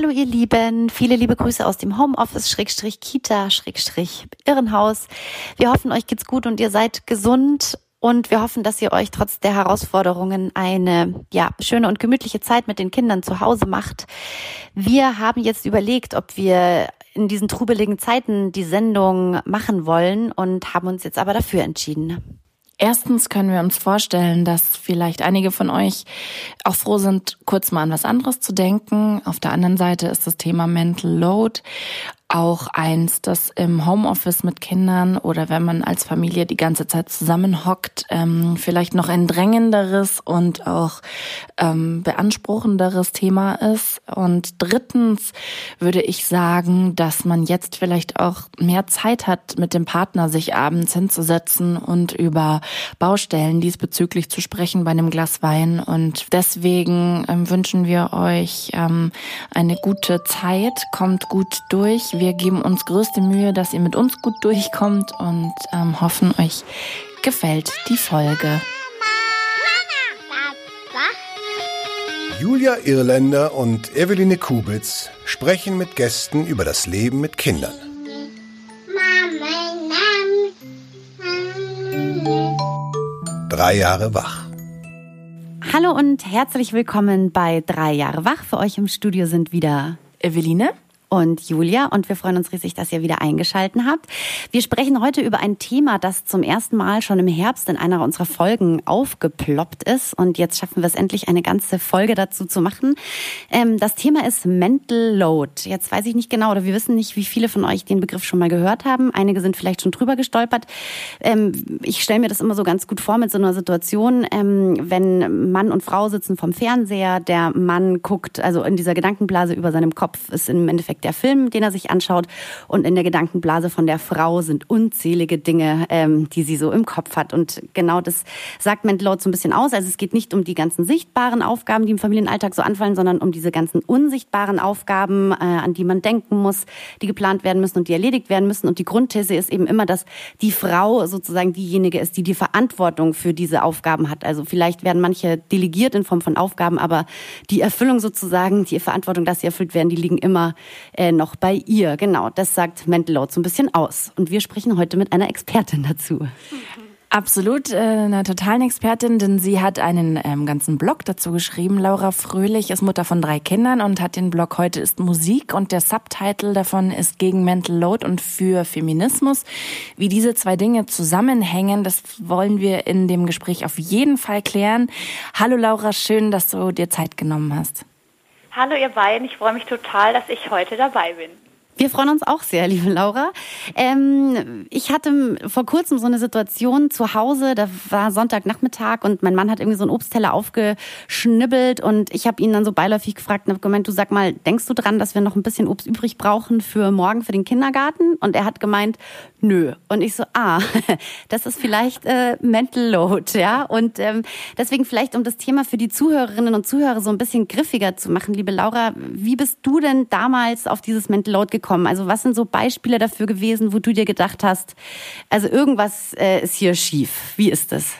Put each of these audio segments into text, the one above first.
Hallo ihr Lieben, viele liebe Grüße aus dem Homeoffice, Schrägstrich Kita, Schrägstrich Irrenhaus. Wir hoffen, euch geht's gut und ihr seid gesund und wir hoffen, dass ihr euch trotz der Herausforderungen eine ja, schöne und gemütliche Zeit mit den Kindern zu Hause macht. Wir haben jetzt überlegt, ob wir in diesen trubeligen Zeiten die Sendung machen wollen und haben uns jetzt aber dafür entschieden. Erstens können wir uns vorstellen, dass vielleicht einige von euch auch froh sind, kurz mal an was anderes zu denken. Auf der anderen Seite ist das Thema Mental Load auch eins, das im Homeoffice mit Kindern oder wenn man als Familie die ganze Zeit zusammenhockt, ähm, vielleicht noch ein drängenderes und auch ähm, beanspruchenderes Thema ist. Und drittens würde ich sagen, dass man jetzt vielleicht auch mehr Zeit hat, mit dem Partner sich abends hinzusetzen und über Baustellen diesbezüglich zu sprechen bei einem Glas Wein. Und deswegen ähm, wünschen wir euch ähm, eine gute Zeit, kommt gut durch wir geben uns größte Mühe, dass ihr mit uns gut durchkommt und ähm, hoffen, euch gefällt die Folge. Julia Irländer und Eveline Kubitz sprechen mit Gästen über das Leben mit Kindern. Drei Jahre wach. Hallo und herzlich willkommen bei Drei Jahre wach. Für euch im Studio sind wieder Eveline und Julia und wir freuen uns riesig, dass ihr wieder eingeschalten habt. Wir sprechen heute über ein Thema, das zum ersten Mal schon im Herbst in einer unserer Folgen aufgeploppt ist und jetzt schaffen wir es endlich, eine ganze Folge dazu zu machen. Ähm, das Thema ist Mental Load. Jetzt weiß ich nicht genau oder wir wissen nicht, wie viele von euch den Begriff schon mal gehört haben. Einige sind vielleicht schon drüber gestolpert. Ähm, ich stelle mir das immer so ganz gut vor mit so einer Situation, ähm, wenn Mann und Frau sitzen vom Fernseher, der Mann guckt, also in dieser Gedankenblase über seinem Kopf ist im Endeffekt Endeffekt der Film, den er sich anschaut. Und in der Gedankenblase von der Frau sind unzählige Dinge, ähm, die sie so im Kopf hat. Und genau das sagt Mendelot so ein bisschen aus. Also es geht nicht um die ganzen sichtbaren Aufgaben, die im Familienalltag so anfallen, sondern um diese ganzen unsichtbaren Aufgaben, äh, an die man denken muss, die geplant werden müssen und die erledigt werden müssen. Und die Grundthese ist eben immer, dass die Frau sozusagen diejenige ist, die die Verantwortung für diese Aufgaben hat. Also vielleicht werden manche delegiert in Form von Aufgaben, aber die Erfüllung sozusagen, die Verantwortung, dass sie erfüllt werden, die liegen immer äh, noch bei ihr. Genau, das sagt Mental Load so ein bisschen aus. Und wir sprechen heute mit einer Expertin dazu. Absolut, äh, einer totalen Expertin, denn sie hat einen ähm, ganzen Blog dazu geschrieben. Laura Fröhlich ist Mutter von drei Kindern und hat den Blog Heute ist Musik und der Subtitle davon ist gegen Mental Load und für Feminismus. Wie diese zwei Dinge zusammenhängen, das wollen wir in dem Gespräch auf jeden Fall klären. Hallo Laura, schön, dass du dir Zeit genommen hast. Hallo ihr beiden, ich freue mich total, dass ich heute dabei bin. Wir freuen uns auch sehr, liebe Laura. Ähm, ich hatte vor kurzem so eine Situation zu Hause, da war Sonntagnachmittag und mein Mann hat irgendwie so einen Obstteller aufgeschnibbelt und ich habe ihn dann so beiläufig gefragt und habe gemeint, du sag mal, denkst du dran, dass wir noch ein bisschen Obst übrig brauchen für morgen für den Kindergarten? Und er hat gemeint, nö. Und ich so, ah, das ist vielleicht äh, Mental Load, ja. Und ähm, deswegen vielleicht, um das Thema für die Zuhörerinnen und Zuhörer so ein bisschen griffiger zu machen, liebe Laura, wie bist du denn damals auf dieses Mental Load gekommen? Bekommen? Also was sind so Beispiele dafür gewesen, wo du dir gedacht hast, also irgendwas äh, ist hier schief. Wie ist das?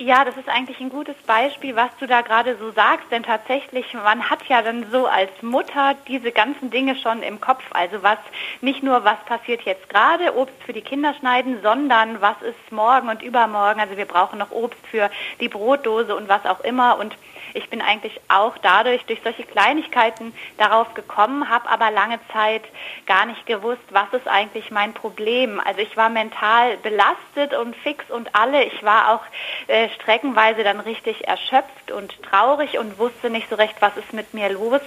Ja, das ist eigentlich ein gutes Beispiel, was du da gerade so sagst, denn tatsächlich, man hat ja dann so als Mutter diese ganzen Dinge schon im Kopf. Also was, nicht nur was passiert jetzt gerade, Obst für die Kinder schneiden, sondern was ist morgen und übermorgen. Also wir brauchen noch Obst für die Brotdose und was auch immer. Und ich bin eigentlich auch dadurch, durch solche Kleinigkeiten darauf gekommen, habe aber lange Zeit gar nicht gewusst, was ist eigentlich mein Problem. Also ich war mental belastet und fix und alle. Ich war auch äh, streckenweise dann richtig erschöpft und traurig und wusste nicht so recht, was ist mit mir los.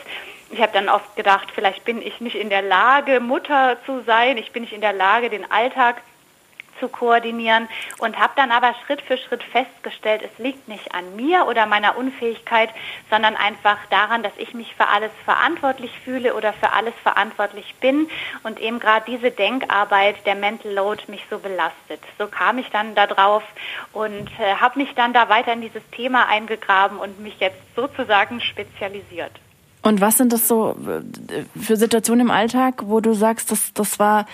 Ich habe dann oft gedacht, vielleicht bin ich nicht in der Lage, Mutter zu sein. Ich bin nicht in der Lage, den Alltag zu koordinieren und habe dann aber Schritt für Schritt festgestellt, es liegt nicht an mir oder meiner Unfähigkeit, sondern einfach daran, dass ich mich für alles verantwortlich fühle oder für alles verantwortlich bin und eben gerade diese Denkarbeit, der Mental Load mich so belastet. So kam ich dann da drauf und äh, habe mich dann da weiter in dieses Thema eingegraben und mich jetzt sozusagen spezialisiert. Und was sind das so äh, für Situationen im Alltag, wo du sagst, das, das war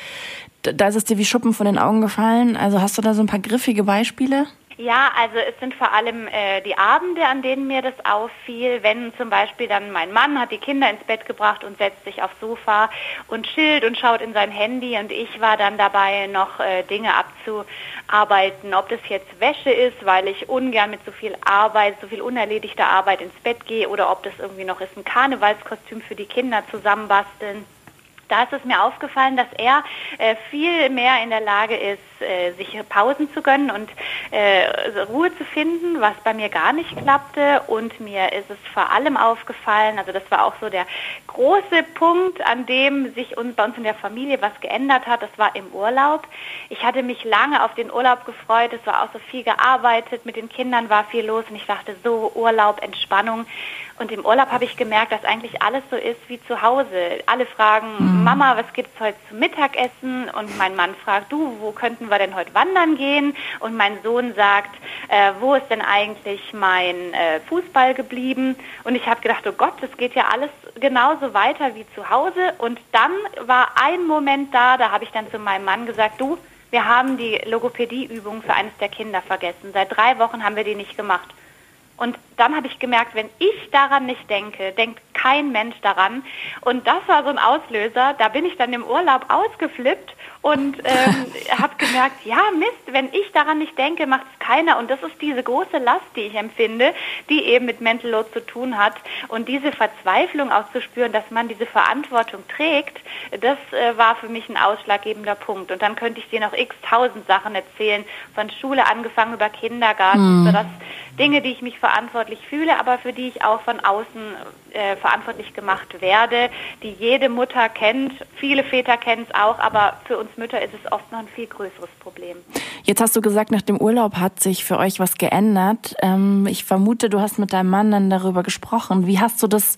da ist es dir wie Schuppen von den Augen gefallen. Also hast du da so ein paar griffige Beispiele? Ja, also es sind vor allem äh, die Abende, an denen mir das auffiel, wenn zum Beispiel dann mein Mann hat die Kinder ins Bett gebracht und setzt sich aufs Sofa und chillt und schaut in sein Handy und ich war dann dabei, noch äh, Dinge abzuarbeiten, ob das jetzt Wäsche ist, weil ich ungern mit so viel Arbeit, so viel unerledigter Arbeit ins Bett gehe oder ob das irgendwie noch ist, ein Karnevalskostüm für die Kinder zusammenbasteln da ist es mir aufgefallen, dass er äh, viel mehr in der Lage ist, äh, sich Pausen zu gönnen und äh, Ruhe zu finden, was bei mir gar nicht klappte. Und mir ist es vor allem aufgefallen, also das war auch so der große Punkt, an dem sich uns, bei uns in der Familie was geändert hat, das war im Urlaub. Ich hatte mich lange auf den Urlaub gefreut, es war auch so viel gearbeitet, mit den Kindern war viel los und ich dachte so Urlaub, Entspannung. Und im Urlaub habe ich gemerkt, dass eigentlich alles so ist wie zu Hause. Alle fragen, mhm. Mama, was gibt es heute zum Mittagessen? Und mein Mann fragt, du, wo könnten wir denn heute wandern gehen? Und mein Sohn sagt, äh, wo ist denn eigentlich mein äh, Fußball geblieben? Und ich habe gedacht, oh Gott, das geht ja alles genauso weiter wie zu Hause. Und dann war ein Moment da, da habe ich dann zu meinem Mann gesagt, du, wir haben die Logopädieübung für eines der Kinder vergessen. Seit drei Wochen haben wir die nicht gemacht. Und dann habe ich gemerkt, wenn ich daran nicht denke, denkt kein Mensch daran. Und das war so ein Auslöser. Da bin ich dann im Urlaub ausgeflippt und ähm, habe gemerkt, ja Mist, wenn ich daran nicht denke, macht es keiner. Und das ist diese große Last, die ich empfinde, die eben mit Mental Load zu tun hat. Und diese Verzweiflung auch zu spüren, dass man diese Verantwortung trägt, das äh, war für mich ein ausschlaggebender Punkt. Und dann könnte ich dir noch x tausend Sachen erzählen, von Schule angefangen über Kindergarten, mhm. sodass Dinge, die ich mich verantwortlich fühle, aber für die ich auch von außen äh, verantwortlich gemacht werde, die jede Mutter kennt. Viele Väter kennen es auch, aber für uns Mütter ist es oft noch ein viel größeres Problem. Jetzt hast du gesagt, nach dem Urlaub hat sich für euch was geändert. Ähm, ich vermute, du hast mit deinem Mann dann darüber gesprochen. Wie hast du das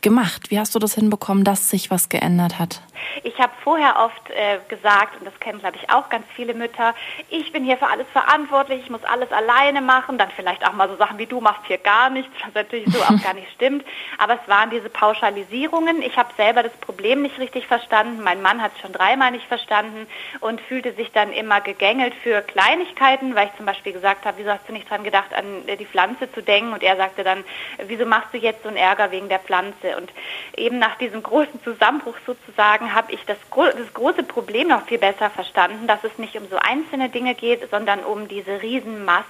gemacht? Wie hast du das hinbekommen, dass sich was geändert hat? Ich habe vorher oft äh, gesagt, und das kennen, glaube ich, auch ganz viele Mütter, ich bin hier für alles verantwortlich, ich muss alles alleine machen, dann vielleicht auch mal so Sachen wie du machst hier gar nichts, was natürlich so auch gar nicht stimmt. Aber es waren diese Pauschalisierungen. Ich habe selber das Problem nicht richtig verstanden. Mein Mann hat es schon dreimal nicht verstanden und fühlte sich dann immer gegängelt für Kleinigkeiten, weil ich zum Beispiel gesagt habe, wieso hast du nicht dran gedacht, an äh, die Pflanze zu denken? Und er sagte dann, wieso machst du jetzt so einen Ärger wegen der Pflanze? Und eben nach diesem großen Zusammenbruch sozusagen habe ich das, das große Problem noch viel besser verstanden, dass es nicht um so einzelne Dinge geht, sondern um diese Riesenmasse.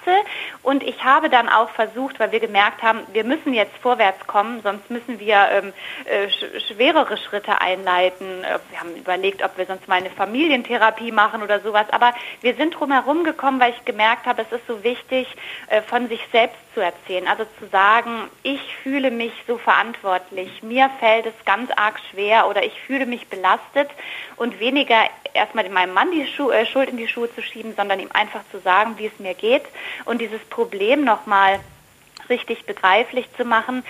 Und ich habe dann auch versucht, weil wir gemerkt haben, wir müssen jetzt vorwärts kommen, sonst müssen wir ähm, äh, schwerere Schritte einleiten. Äh, wir haben überlegt, ob wir sonst mal eine Familientherapie machen oder sowas. Aber wir sind drumherum gekommen, weil ich gemerkt habe, es ist so wichtig, äh, von sich selbst zu erzählen. Also zu sagen, ich fühle mich so verantwortlich, mir fällt es ganz arg schwer oder ich fühle mich belastet und weniger erstmal meinem Mann die Schu äh, Schuld in die Schuhe zu schieben, sondern ihm einfach zu sagen, wie es mir geht und dieses Problem nochmal richtig begreiflich zu machen.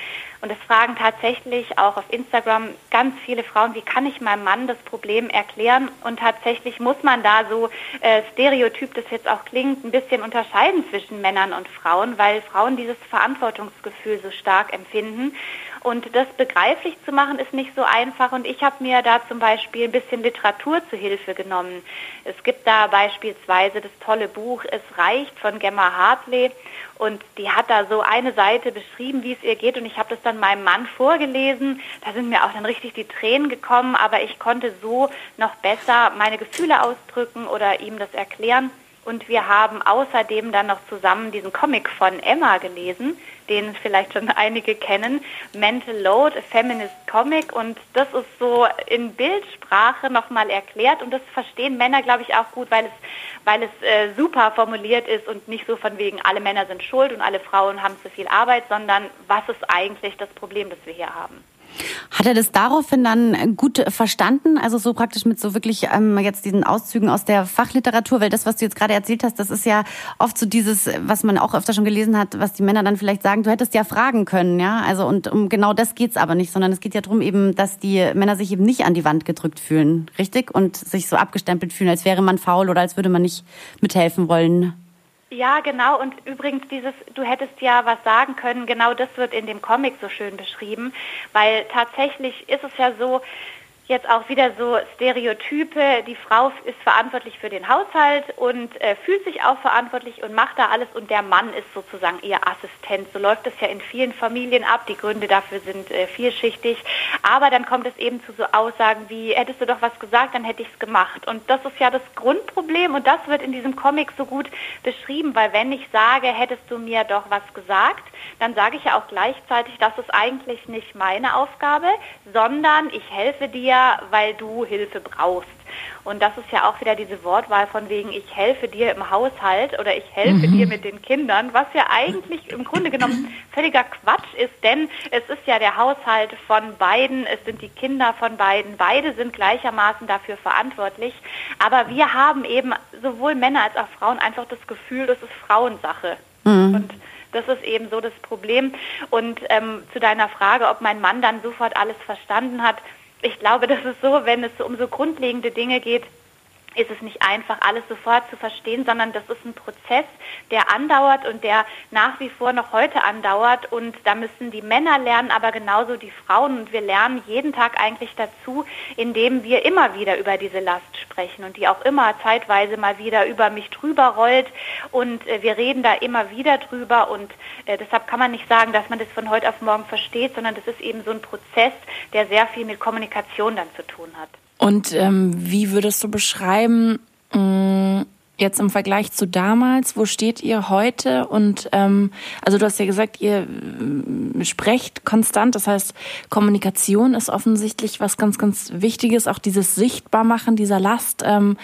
Und es fragen tatsächlich auch auf Instagram ganz viele Frauen, wie kann ich meinem Mann das Problem erklären? Und tatsächlich muss man da so äh, stereotyp, das jetzt auch klingt, ein bisschen unterscheiden zwischen Männern und Frauen, weil Frauen dieses Verantwortungsgefühl so stark empfinden. Und das begreiflich zu machen, ist nicht so einfach. Und ich habe mir da zum Beispiel ein bisschen Literatur zu Hilfe genommen. Es gibt da beispielsweise das tolle Buch Es reicht von Gemma Hartley. Und die hat da so eine Seite beschrieben, wie es ihr geht. Und ich habe das dann meinem Mann vorgelesen. Da sind mir auch dann richtig die Tränen gekommen. Aber ich konnte so noch besser meine Gefühle ausdrücken oder ihm das erklären. Und wir haben außerdem dann noch zusammen diesen Comic von Emma gelesen, den vielleicht schon einige kennen, Mental Load, a Feminist Comic. Und das ist so in Bildsprache nochmal erklärt. Und das verstehen Männer, glaube ich, auch gut, weil es, weil es äh, super formuliert ist und nicht so von wegen, alle Männer sind schuld und alle Frauen haben zu viel Arbeit, sondern was ist eigentlich das Problem, das wir hier haben. Hat er das daraufhin dann gut verstanden? Also so praktisch mit so wirklich ähm, jetzt diesen Auszügen aus der Fachliteratur, weil das, was du jetzt gerade erzählt hast, das ist ja oft so dieses, was man auch öfter schon gelesen hat, was die Männer dann vielleicht sagen, du hättest ja fragen können, ja. Also und um genau das geht's aber nicht, sondern es geht ja darum eben, dass die Männer sich eben nicht an die Wand gedrückt fühlen, richtig? Und sich so abgestempelt fühlen, als wäre man faul oder als würde man nicht mithelfen wollen. Ja, genau. Und übrigens dieses, du hättest ja was sagen können, genau das wird in dem Comic so schön beschrieben, weil tatsächlich ist es ja so, jetzt auch wieder so Stereotype, die Frau ist verantwortlich für den Haushalt und äh, fühlt sich auch verantwortlich und macht da alles und der Mann ist sozusagen ihr Assistent. So läuft es ja in vielen Familien ab. Die Gründe dafür sind äh, vielschichtig. Aber dann kommt es eben zu so Aussagen wie, hättest du doch was gesagt, dann hätte ich es gemacht. Und das ist ja das Grundproblem und das wird in diesem Comic so gut beschrieben, weil wenn ich sage, hättest du mir doch was gesagt, dann sage ich ja auch gleichzeitig, das ist eigentlich nicht meine Aufgabe, sondern ich helfe dir, weil du Hilfe brauchst. Und das ist ja auch wieder diese Wortwahl von wegen, ich helfe dir im Haushalt oder ich helfe mhm. dir mit den Kindern, was ja eigentlich im Grunde genommen völliger Quatsch ist, denn es ist ja der Haushalt von beiden, es sind die Kinder von beiden, beide sind gleichermaßen dafür verantwortlich. Aber wir haben eben sowohl Männer als auch Frauen einfach das Gefühl, das ist Frauensache. Mhm. Und das ist eben so das Problem. Und ähm, zu deiner Frage, ob mein Mann dann sofort alles verstanden hat, ich glaube, das ist so, wenn es um so grundlegende Dinge geht, ist es nicht einfach, alles sofort zu verstehen, sondern das ist ein Prozess, der andauert und der nach wie vor noch heute andauert. Und da müssen die Männer lernen, aber genauso die Frauen. Und wir lernen jeden Tag eigentlich dazu, indem wir immer wieder über diese Last sprechen und die auch immer zeitweise mal wieder über mich drüber rollt. Und äh, wir reden da immer wieder drüber. Und äh, deshalb kann man nicht sagen, dass man das von heute auf morgen versteht, sondern das ist eben so ein Prozess, der sehr viel mit Kommunikation dann zu tun hat. Und ähm, wie würdest du beschreiben, mh, mm, jetzt im Vergleich zu damals, wo steht ihr heute? Und ähm, also du hast ja gesagt, ihr äh, sprecht konstant, das heißt, Kommunikation ist offensichtlich was ganz, ganz Wichtiges. Auch dieses Sichtbarmachen dieser Last ähm,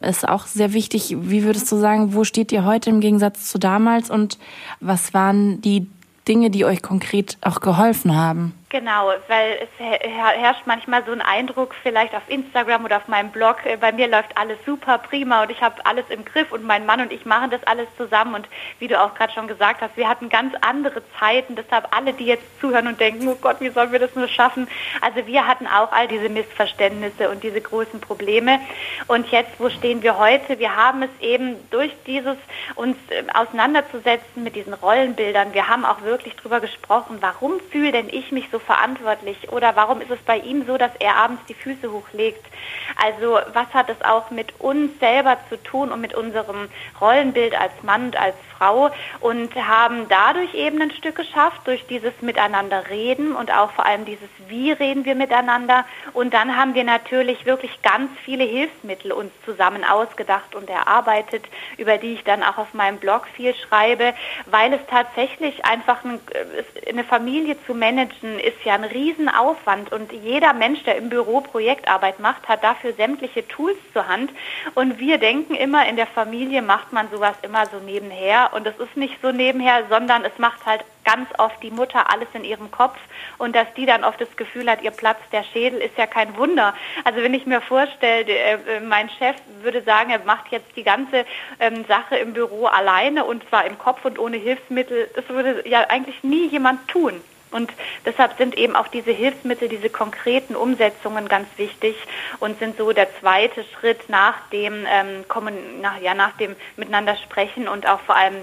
ist auch sehr wichtig. Wie würdest du sagen, wo steht ihr heute im Gegensatz zu damals und was waren die Dinge, die euch konkret auch geholfen haben? Genau, weil es herrscht manchmal so ein Eindruck, vielleicht auf Instagram oder auf meinem Blog, äh, bei mir läuft alles super, prima und ich habe alles im Griff und mein Mann und ich machen das alles zusammen und wie du auch gerade schon gesagt hast, wir hatten ganz andere Zeiten, deshalb alle, die jetzt zuhören und denken, oh Gott, wie sollen wir das nur schaffen? Also wir hatten auch all diese Missverständnisse und diese großen Probleme und jetzt, wo stehen wir heute? Wir haben es eben durch dieses uns äh, auseinanderzusetzen mit diesen Rollenbildern, wir haben auch wirklich drüber gesprochen, warum fühle denn ich mich so verantwortlich? Oder warum ist es bei ihm so, dass er abends die Füße hochlegt? Also was hat es auch mit uns selber zu tun und mit unserem Rollenbild als Mann und als Frau und haben dadurch eben ein Stück geschafft, durch dieses Miteinander reden und auch vor allem dieses Wie reden wir miteinander. Und dann haben wir natürlich wirklich ganz viele Hilfsmittel uns zusammen ausgedacht und erarbeitet, über die ich dann auch auf meinem Blog viel schreibe, weil es tatsächlich einfach ein, eine Familie zu managen ist ja ein Riesenaufwand. Und jeder Mensch, der im Büro Projektarbeit macht, hat dafür sämtliche Tools zur Hand. Und wir denken immer, in der Familie macht man sowas immer so nebenher und es ist nicht so nebenher, sondern es macht halt ganz oft die Mutter alles in ihrem Kopf und dass die dann oft das Gefühl hat, ihr Platz der Schädel ist ja kein Wunder. Also wenn ich mir vorstelle, äh, mein Chef würde sagen, er macht jetzt die ganze ähm, Sache im Büro alleine und zwar im Kopf und ohne Hilfsmittel, das würde ja eigentlich nie jemand tun. Und deshalb sind eben auch diese Hilfsmittel, diese konkreten Umsetzungen ganz wichtig und sind so der zweite Schritt nach dem, ähm, kommen, nach, ja, nach dem Miteinander sprechen und auch vor allem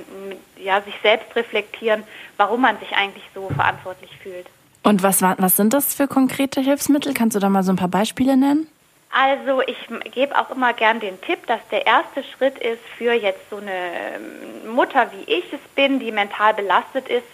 ja, sich selbst reflektieren, warum man sich eigentlich so verantwortlich fühlt. Und was, was sind das für konkrete Hilfsmittel? Kannst du da mal so ein paar Beispiele nennen? Also ich gebe auch immer gern den Tipp, dass der erste Schritt ist für jetzt so eine ähm, Mutter, wie ich es bin, die mental belastet ist,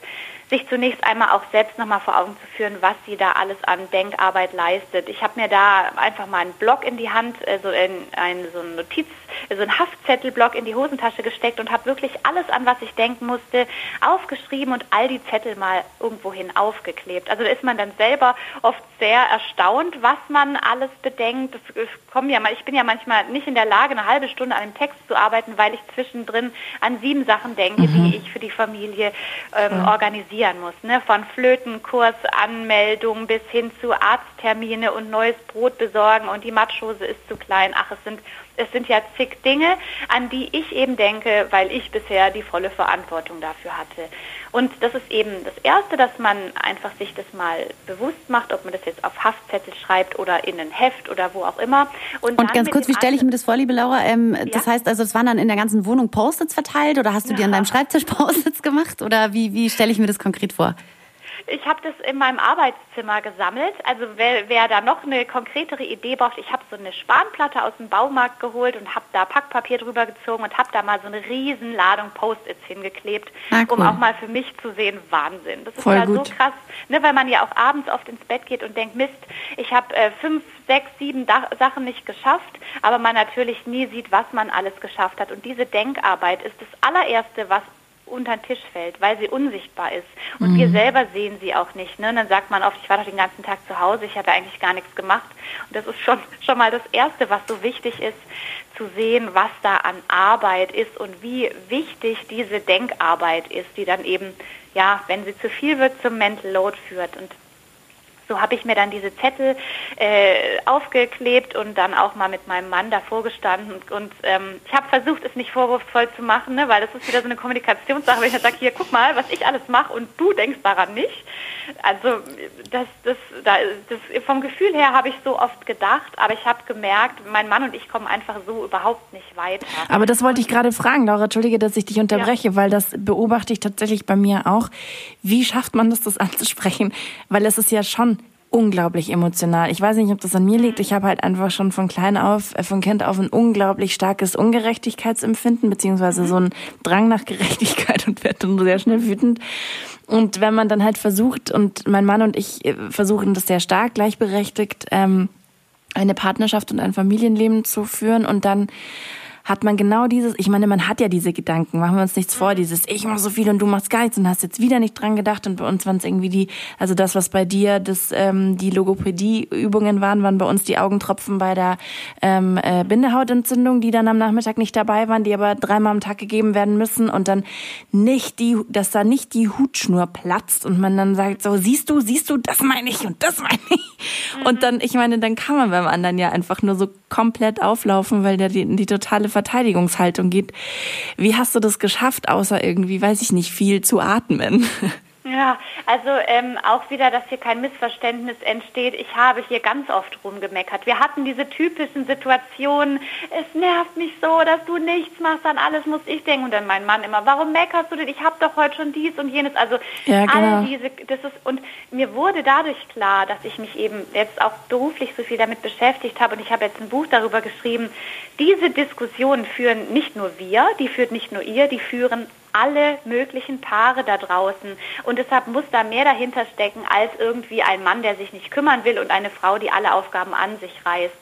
sich zunächst einmal auch selbst nochmal vor Augen zu führen, was sie da alles an Denkarbeit leistet. Ich habe mir da einfach mal einen Block in die Hand, äh, so, in, ein, so ein Notiz, so ein Haftzettelblock in die Hosentasche gesteckt und habe wirklich alles an, was ich denken musste, aufgeschrieben und all die Zettel mal irgendwohin aufgeklebt. Also da ist man dann selber oft sehr erstaunt, was man alles bedenkt. Das, kommen ja, ich bin ja manchmal nicht in der Lage, eine halbe Stunde an einem Text zu arbeiten, weil ich zwischendrin an sieben Sachen denke, mhm. die ich für die Familie ähm, organisiere organisieren muss. Ne? Von Flötenkurs, Anmeldung bis hin zu Arzttermine und neues Brot besorgen und die Matschhose ist zu klein. Ach, es sind, es sind ja zig Dinge, an die ich eben denke, weil ich bisher die volle Verantwortung dafür hatte. Und das ist eben das Erste, dass man einfach sich das mal bewusst macht, ob man das jetzt auf Haftzettel schreibt oder in ein Heft oder wo auch immer. Und, und ganz kurz, wie stelle ich mir das vor, liebe Laura? Ähm, ja? Das heißt also, es waren dann in der ganzen Wohnung Post-its verteilt oder hast du ja. dir an deinem Schreibtisch Post-its gemacht oder wie, wie stelle ich mir das konkret vor? Ich habe das in meinem Arbeitszimmer gesammelt. Also wer, wer da noch eine konkretere Idee braucht, ich habe so eine Spanplatte aus dem Baumarkt geholt und habe da Packpapier drüber gezogen und habe da mal so eine riesen Ladung Post-its hingeklebt, ah, cool. um auch mal für mich zu sehen, Wahnsinn. Das ist Voll ja gut. so krass, ne, weil man ja auch abends oft ins Bett geht und denkt, Mist, ich habe äh, fünf, sechs, sieben da Sachen nicht geschafft, aber man natürlich nie sieht, was man alles geschafft hat. Und diese Denkarbeit ist das allererste, was unter den Tisch fällt, weil sie unsichtbar ist. Und mhm. wir selber sehen sie auch nicht. Ne? Und dann sagt man oft, ich war doch den ganzen Tag zu Hause, ich hatte eigentlich gar nichts gemacht. Und das ist schon, schon mal das Erste, was so wichtig ist, zu sehen, was da an Arbeit ist und wie wichtig diese Denkarbeit ist, die dann eben, ja, wenn sie zu viel wird, zum Mental Load führt. Und so habe ich mir dann diese Zettel äh, aufgeklebt und dann auch mal mit meinem Mann davor gestanden. Und, und ähm, ich habe versucht, es nicht vorwurfsvoll zu machen, ne, weil das ist wieder so eine Kommunikationssache, wenn ich sage, hier, guck mal, was ich alles mache und du denkst daran nicht. Also das, das, das, vom Gefühl her habe ich so oft gedacht, aber ich habe gemerkt, mein Mann und ich kommen einfach so überhaupt nicht weiter. Aber das wollte ich gerade fragen, Laura, entschuldige, dass ich dich unterbreche, ja. weil das beobachte ich tatsächlich bei mir auch. Wie schafft man das, das anzusprechen? Weil es ist ja schon unglaublich emotional. Ich weiß nicht, ob das an mir liegt. Ich habe halt einfach schon von klein auf, äh, von Kind auf ein unglaublich starkes Ungerechtigkeitsempfinden, beziehungsweise so ein Drang nach Gerechtigkeit und werde dann sehr schnell wütend. Und wenn man dann halt versucht, und mein Mann und ich äh, versuchen das sehr stark gleichberechtigt, ähm, eine Partnerschaft und ein Familienleben zu führen und dann hat man genau dieses, ich meine, man hat ja diese Gedanken, machen wir uns nichts vor, dieses ich mache so viel und du machst gar nichts und hast jetzt wieder nicht dran gedacht und bei uns waren es irgendwie die, also das, was bei dir das, ähm, die Logopädie-Übungen waren, waren bei uns die Augentropfen bei der ähm, äh, Bindehautentzündung, die dann am Nachmittag nicht dabei waren, die aber dreimal am Tag gegeben werden müssen und dann nicht die, dass da nicht die Hutschnur platzt und man dann sagt so, siehst du, siehst du, das meine ich und das meine ich. Mhm. Und dann, ich meine, dann kann man beim anderen ja einfach nur so komplett auflaufen, weil der die, die totale Verteidigungshaltung geht. Wie hast du das geschafft, außer irgendwie, weiß ich nicht, viel zu atmen? Ja, also ähm, auch wieder, dass hier kein Missverständnis entsteht. Ich habe hier ganz oft rumgemeckert. Wir hatten diese typischen Situationen, es nervt mich so, dass du nichts machst, an alles muss ich denken. Und dann mein Mann immer, warum meckerst du denn? Ich habe doch heute schon dies und jenes. Also ja, genau. all diese, das ist, und mir wurde dadurch klar, dass ich mich eben jetzt auch beruflich so viel damit beschäftigt habe und ich habe jetzt ein Buch darüber geschrieben, diese Diskussionen führen nicht nur wir, die führt nicht nur ihr, die führen alle möglichen Paare da draußen. Und deshalb muss da mehr dahinter stecken als irgendwie ein Mann, der sich nicht kümmern will und eine Frau, die alle Aufgaben an sich reißt.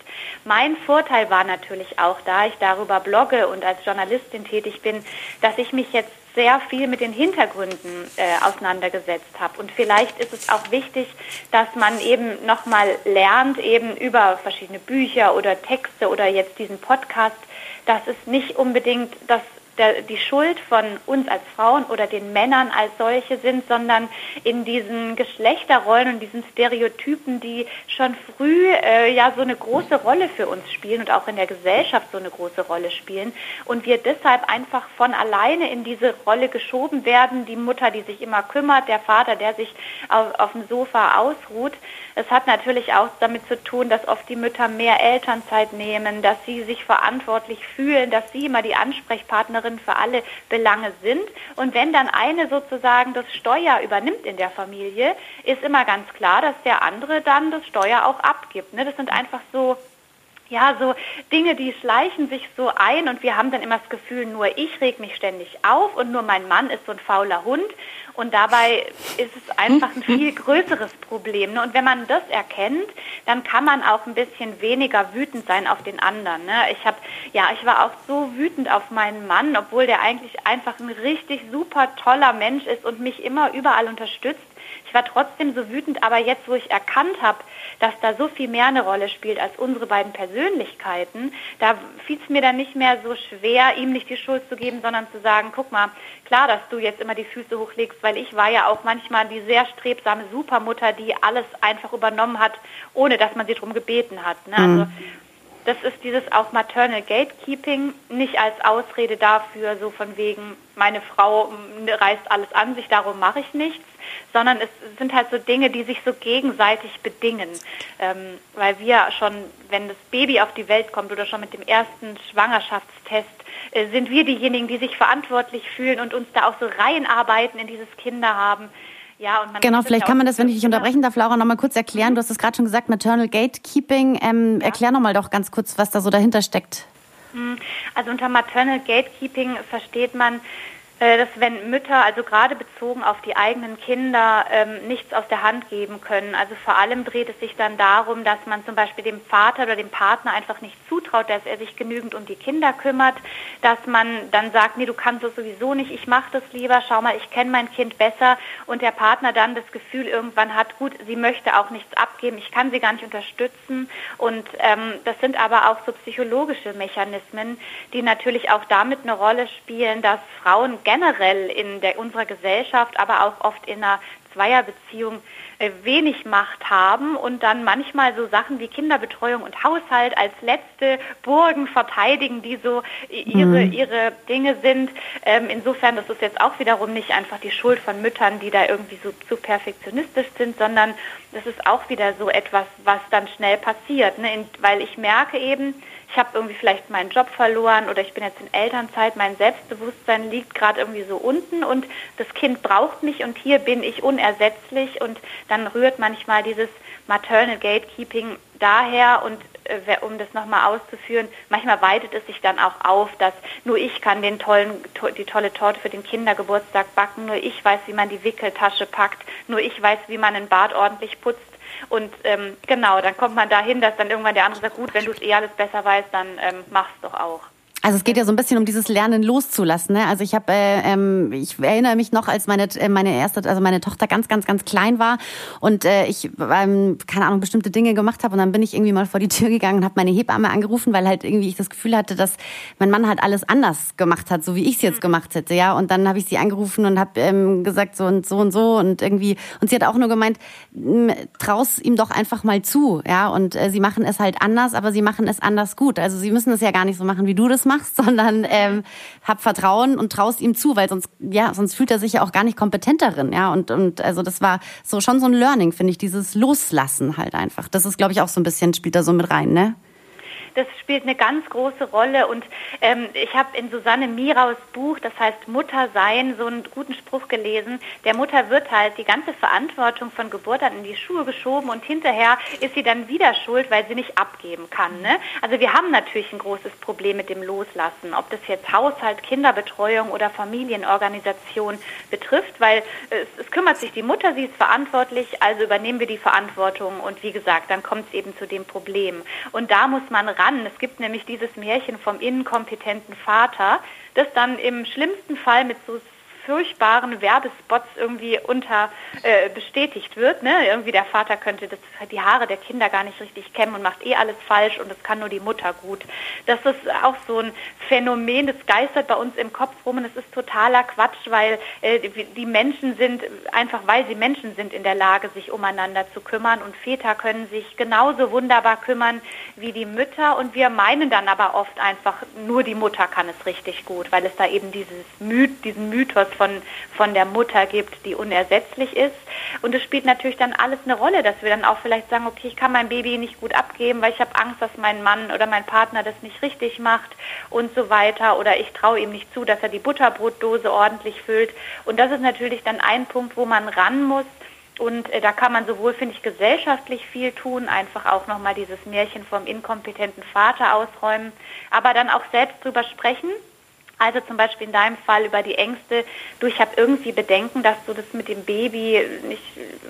Mein Vorteil war natürlich auch, da ich darüber blogge und als Journalistin tätig bin, dass ich mich jetzt sehr viel mit den Hintergründen äh, auseinandergesetzt habe. Und vielleicht ist es auch wichtig, dass man eben nochmal lernt, eben über verschiedene Bücher oder Texte oder jetzt diesen Podcast, dass es nicht unbedingt das der, die Schuld von uns als Frauen oder den Männern als solche sind, sondern in diesen Geschlechterrollen und diesen Stereotypen, die schon früh äh, ja so eine große Rolle für uns spielen und auch in der Gesellschaft so eine große Rolle spielen und wir deshalb einfach von alleine in diese Rolle geschoben werden, die Mutter, die sich immer kümmert, der Vater, der sich auf, auf dem Sofa ausruht. Es hat natürlich auch damit zu tun, dass oft die Mütter mehr Elternzeit nehmen, dass sie sich verantwortlich fühlen, dass sie immer die Ansprechpartnerin Partnerin für alle Belange sind. Und wenn dann eine sozusagen das Steuer übernimmt in der Familie, ist immer ganz klar, dass der andere dann das Steuer auch abgibt. Ne? Das sind einfach so ja, so Dinge, die schleichen sich so ein und wir haben dann immer das Gefühl, nur ich reg mich ständig auf und nur mein Mann ist so ein fauler Hund und dabei ist es einfach ein viel größeres Problem. Ne? Und wenn man das erkennt, dann kann man auch ein bisschen weniger wütend sein auf den anderen. Ne? Ich habe, ja, ich war auch so wütend auf meinen Mann, obwohl der eigentlich einfach ein richtig super toller Mensch ist und mich immer überall unterstützt ich war trotzdem so wütend, aber jetzt, wo ich erkannt habe, dass da so viel mehr eine Rolle spielt als unsere beiden Persönlichkeiten, da fiel es mir dann nicht mehr so schwer, ihm nicht die Schuld zu geben, sondern zu sagen, guck mal, klar, dass du jetzt immer die Füße hochlegst, weil ich war ja auch manchmal die sehr strebsame Supermutter, die alles einfach übernommen hat, ohne dass man sie darum gebeten hat. Ne? Also mhm. das ist dieses auch Maternal Gatekeeping, nicht als Ausrede dafür, so von wegen, meine Frau reißt alles an sich, darum mache ich nichts, sondern es sind halt so Dinge, die sich so gegenseitig bedingen. Ähm, weil wir schon, wenn das Baby auf die Welt kommt oder schon mit dem ersten Schwangerschaftstest, äh, sind wir diejenigen, die sich verantwortlich fühlen und uns da auch so reinarbeiten in dieses Kinderhaben. Ja, genau, vielleicht kann man das, wenn ich dich unterbrechen darf, Laura, nochmal kurz erklären. Du hast es gerade schon gesagt, Maternal Gatekeeping. Ähm, ja. Erklär nochmal doch ganz kurz, was da so dahinter steckt. Mhm. Also unter Maternal Gatekeeping versteht man, dass wenn Mütter, also gerade bezogen auf die eigenen Kinder, ähm, nichts aus der Hand geben können. Also vor allem dreht es sich dann darum, dass man zum Beispiel dem Vater oder dem Partner einfach nicht zutraut, dass er sich genügend um die Kinder kümmert, dass man dann sagt, nee, du kannst es sowieso nicht, ich mache das lieber, schau mal, ich kenne mein Kind besser. Und der Partner dann das Gefühl irgendwann hat, gut, sie möchte auch nichts abgeben, ich kann sie gar nicht unterstützen. Und ähm, das sind aber auch so psychologische Mechanismen, die natürlich auch damit eine Rolle spielen, dass Frauen generell in der, unserer Gesellschaft, aber auch oft in einer Zweierbeziehung äh, wenig Macht haben und dann manchmal so Sachen wie Kinderbetreuung und Haushalt als letzte Burgen verteidigen, die so ihre, mhm. ihre Dinge sind. Ähm, insofern, das ist jetzt auch wiederum nicht einfach die Schuld von Müttern, die da irgendwie so zu perfektionistisch sind, sondern das ist auch wieder so etwas, was dann schnell passiert, ne? In, weil ich merke eben, ich habe irgendwie vielleicht meinen Job verloren oder ich bin jetzt in Elternzeit, mein Selbstbewusstsein liegt gerade irgendwie so unten und das Kind braucht mich und hier bin ich unersetzlich. Und dann rührt manchmal dieses Maternal Gatekeeping daher und äh, um das nochmal auszuführen, manchmal weitet es sich dann auch auf, dass nur ich kann den tollen, to die tolle Torte für den Kindergeburtstag backen, nur ich weiß, wie man die Wickeltasche packt, nur ich weiß, wie man ein Bad ordentlich putzt und ähm, genau, dann kommt man dahin, dass dann irgendwann der andere sagt, gut, wenn du es eh alles besser weißt, dann ähm, mach's doch auch. Also es geht ja so ein bisschen um dieses Lernen loszulassen. Ne? Also ich habe, äh, ähm, ich erinnere mich noch, als meine äh, meine erste, also meine Tochter ganz, ganz, ganz klein war und äh, ich, ähm, keine Ahnung, bestimmte Dinge gemacht habe und dann bin ich irgendwie mal vor die Tür gegangen und habe meine Hebamme angerufen, weil halt irgendwie ich das Gefühl hatte, dass mein Mann halt alles anders gemacht hat, so wie ich es jetzt mhm. gemacht hätte, ja. Und dann habe ich sie angerufen und habe ähm, gesagt so und so und so und irgendwie und sie hat auch nur gemeint, traus ihm doch einfach mal zu, ja. Und äh, sie machen es halt anders, aber sie machen es anders gut. Also sie müssen es ja gar nicht so machen, wie du das machst machst, sondern ähm, hab Vertrauen und traust ihm zu, weil sonst ja sonst fühlt er sich ja auch gar nicht kompetent darin, ja und und also das war so schon so ein Learning finde ich dieses Loslassen halt einfach. Das ist glaube ich auch so ein bisschen spielt da so mit rein, ne? Das spielt eine ganz große Rolle. Und ähm, ich habe in Susanne Miraus Buch, das heißt Mutter sein, so einen guten Spruch gelesen. Der Mutter wird halt die ganze Verantwortung von Geburt an in die Schuhe geschoben und hinterher ist sie dann wieder schuld, weil sie nicht abgeben kann. Ne? Also wir haben natürlich ein großes Problem mit dem Loslassen, ob das jetzt Haushalt, Kinderbetreuung oder Familienorganisation betrifft, weil es, es kümmert sich die Mutter, sie ist verantwortlich, also übernehmen wir die Verantwortung und wie gesagt, dann kommt es eben zu dem Problem. Und da muss man rein ran. Es gibt nämlich dieses Märchen vom inkompetenten Vater, das dann im schlimmsten Fall mit so furchtbaren Werbespots irgendwie unter äh, bestätigt wird. Ne? Irgendwie der Vater könnte das, die Haare der Kinder gar nicht richtig kämmen und macht eh alles falsch und das kann nur die Mutter gut. Das ist auch so ein Phänomen, das geistert bei uns im Kopf rum und es ist totaler Quatsch, weil äh, die Menschen sind, einfach weil sie Menschen sind, in der Lage, sich umeinander zu kümmern und Väter können sich genauso wunderbar kümmern wie die Mütter und wir meinen dann aber oft einfach, nur die Mutter kann es richtig gut, weil es da eben dieses diesen Mythos von, von der Mutter gibt, die unersetzlich ist. Und es spielt natürlich dann alles eine Rolle, dass wir dann auch vielleicht sagen, okay, ich kann mein Baby nicht gut abgeben, weil ich habe Angst, dass mein Mann oder mein Partner das nicht richtig macht und so weiter. Oder ich traue ihm nicht zu, dass er die Butterbrotdose ordentlich füllt. Und das ist natürlich dann ein Punkt, wo man ran muss. Und äh, da kann man sowohl, finde ich, gesellschaftlich viel tun, einfach auch nochmal dieses Märchen vom inkompetenten Vater ausräumen, aber dann auch selbst drüber sprechen also zum Beispiel in deinem Fall über die Ängste, du, ich habe irgendwie Bedenken, dass du das mit dem Baby nicht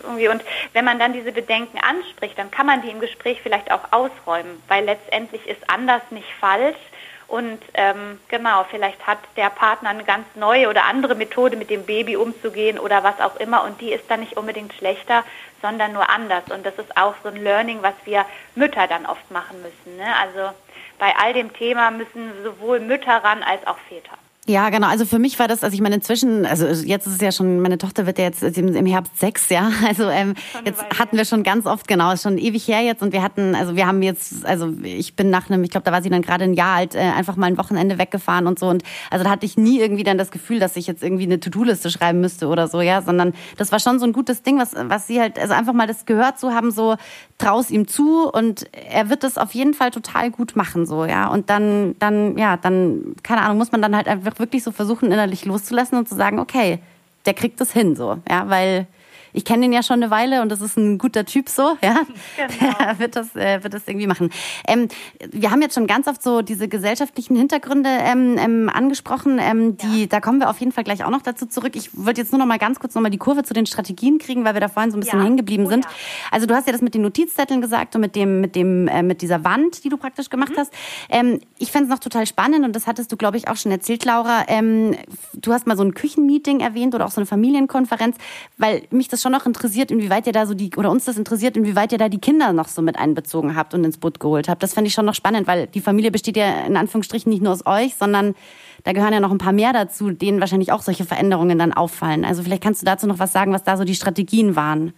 irgendwie und wenn man dann diese Bedenken anspricht, dann kann man die im Gespräch vielleicht auch ausräumen, weil letztendlich ist anders nicht falsch und ähm, genau, vielleicht hat der Partner eine ganz neue oder andere Methode, mit dem Baby umzugehen oder was auch immer und die ist dann nicht unbedingt schlechter, sondern nur anders und das ist auch so ein Learning, was wir Mütter dann oft machen müssen. Ne? Also bei all dem Thema müssen sowohl Mütter ran als auch Väter. Ja, genau. Also für mich war das, also ich meine inzwischen, also jetzt ist es ja schon, meine Tochter wird ja jetzt im Herbst sechs, ja. Also ähm, jetzt hatten wir schon ganz oft, genau, ist schon ewig her jetzt und wir hatten, also wir haben jetzt, also ich bin nach einem, ich glaube, da war sie dann gerade ein Jahr alt, äh, einfach mal ein Wochenende weggefahren und so und also da hatte ich nie irgendwie dann das Gefühl, dass ich jetzt irgendwie eine To-Do-Liste schreiben müsste oder so, ja, sondern das war schon so ein gutes Ding, was was sie halt, also einfach mal das gehört zu haben, so traus ihm zu und er wird das auf jeden Fall total gut machen, so ja. Und dann, dann ja, dann keine Ahnung, muss man dann halt einfach wirklich so versuchen innerlich loszulassen und zu sagen, okay, der kriegt das hin, so ja, weil ich kenne den ja schon eine Weile und das ist ein guter Typ so, ja. Genau. Der wird das, äh, wird das irgendwie machen. Ähm, wir haben jetzt schon ganz oft so diese gesellschaftlichen Hintergründe ähm, ähm, angesprochen. Ähm, die, ja. Da kommen wir auf jeden Fall gleich auch noch dazu zurück. Ich würde jetzt nur noch mal ganz kurz noch mal die Kurve zu den Strategien kriegen, weil wir da vorhin so ein bisschen ja. hängen geblieben oh, sind. Ja. Also du hast ja das mit den Notizzetteln gesagt und mit dem, mit dem, äh, mit dieser Wand, die du praktisch gemacht mhm. hast. Ähm, ich fände es noch total spannend und das hattest du, glaube ich, auch schon erzählt, Laura. Ähm, du hast mal so ein Küchenmeeting erwähnt oder auch so eine Familienkonferenz, weil mich das schon noch interessiert, inwieweit ihr da so die, oder uns das interessiert, inwieweit ihr da die Kinder noch so mit einbezogen habt und ins Boot geholt habt. Das fände ich schon noch spannend, weil die Familie besteht ja in Anführungsstrichen nicht nur aus euch, sondern da gehören ja noch ein paar mehr dazu, denen wahrscheinlich auch solche Veränderungen dann auffallen. Also vielleicht kannst du dazu noch was sagen, was da so die Strategien waren.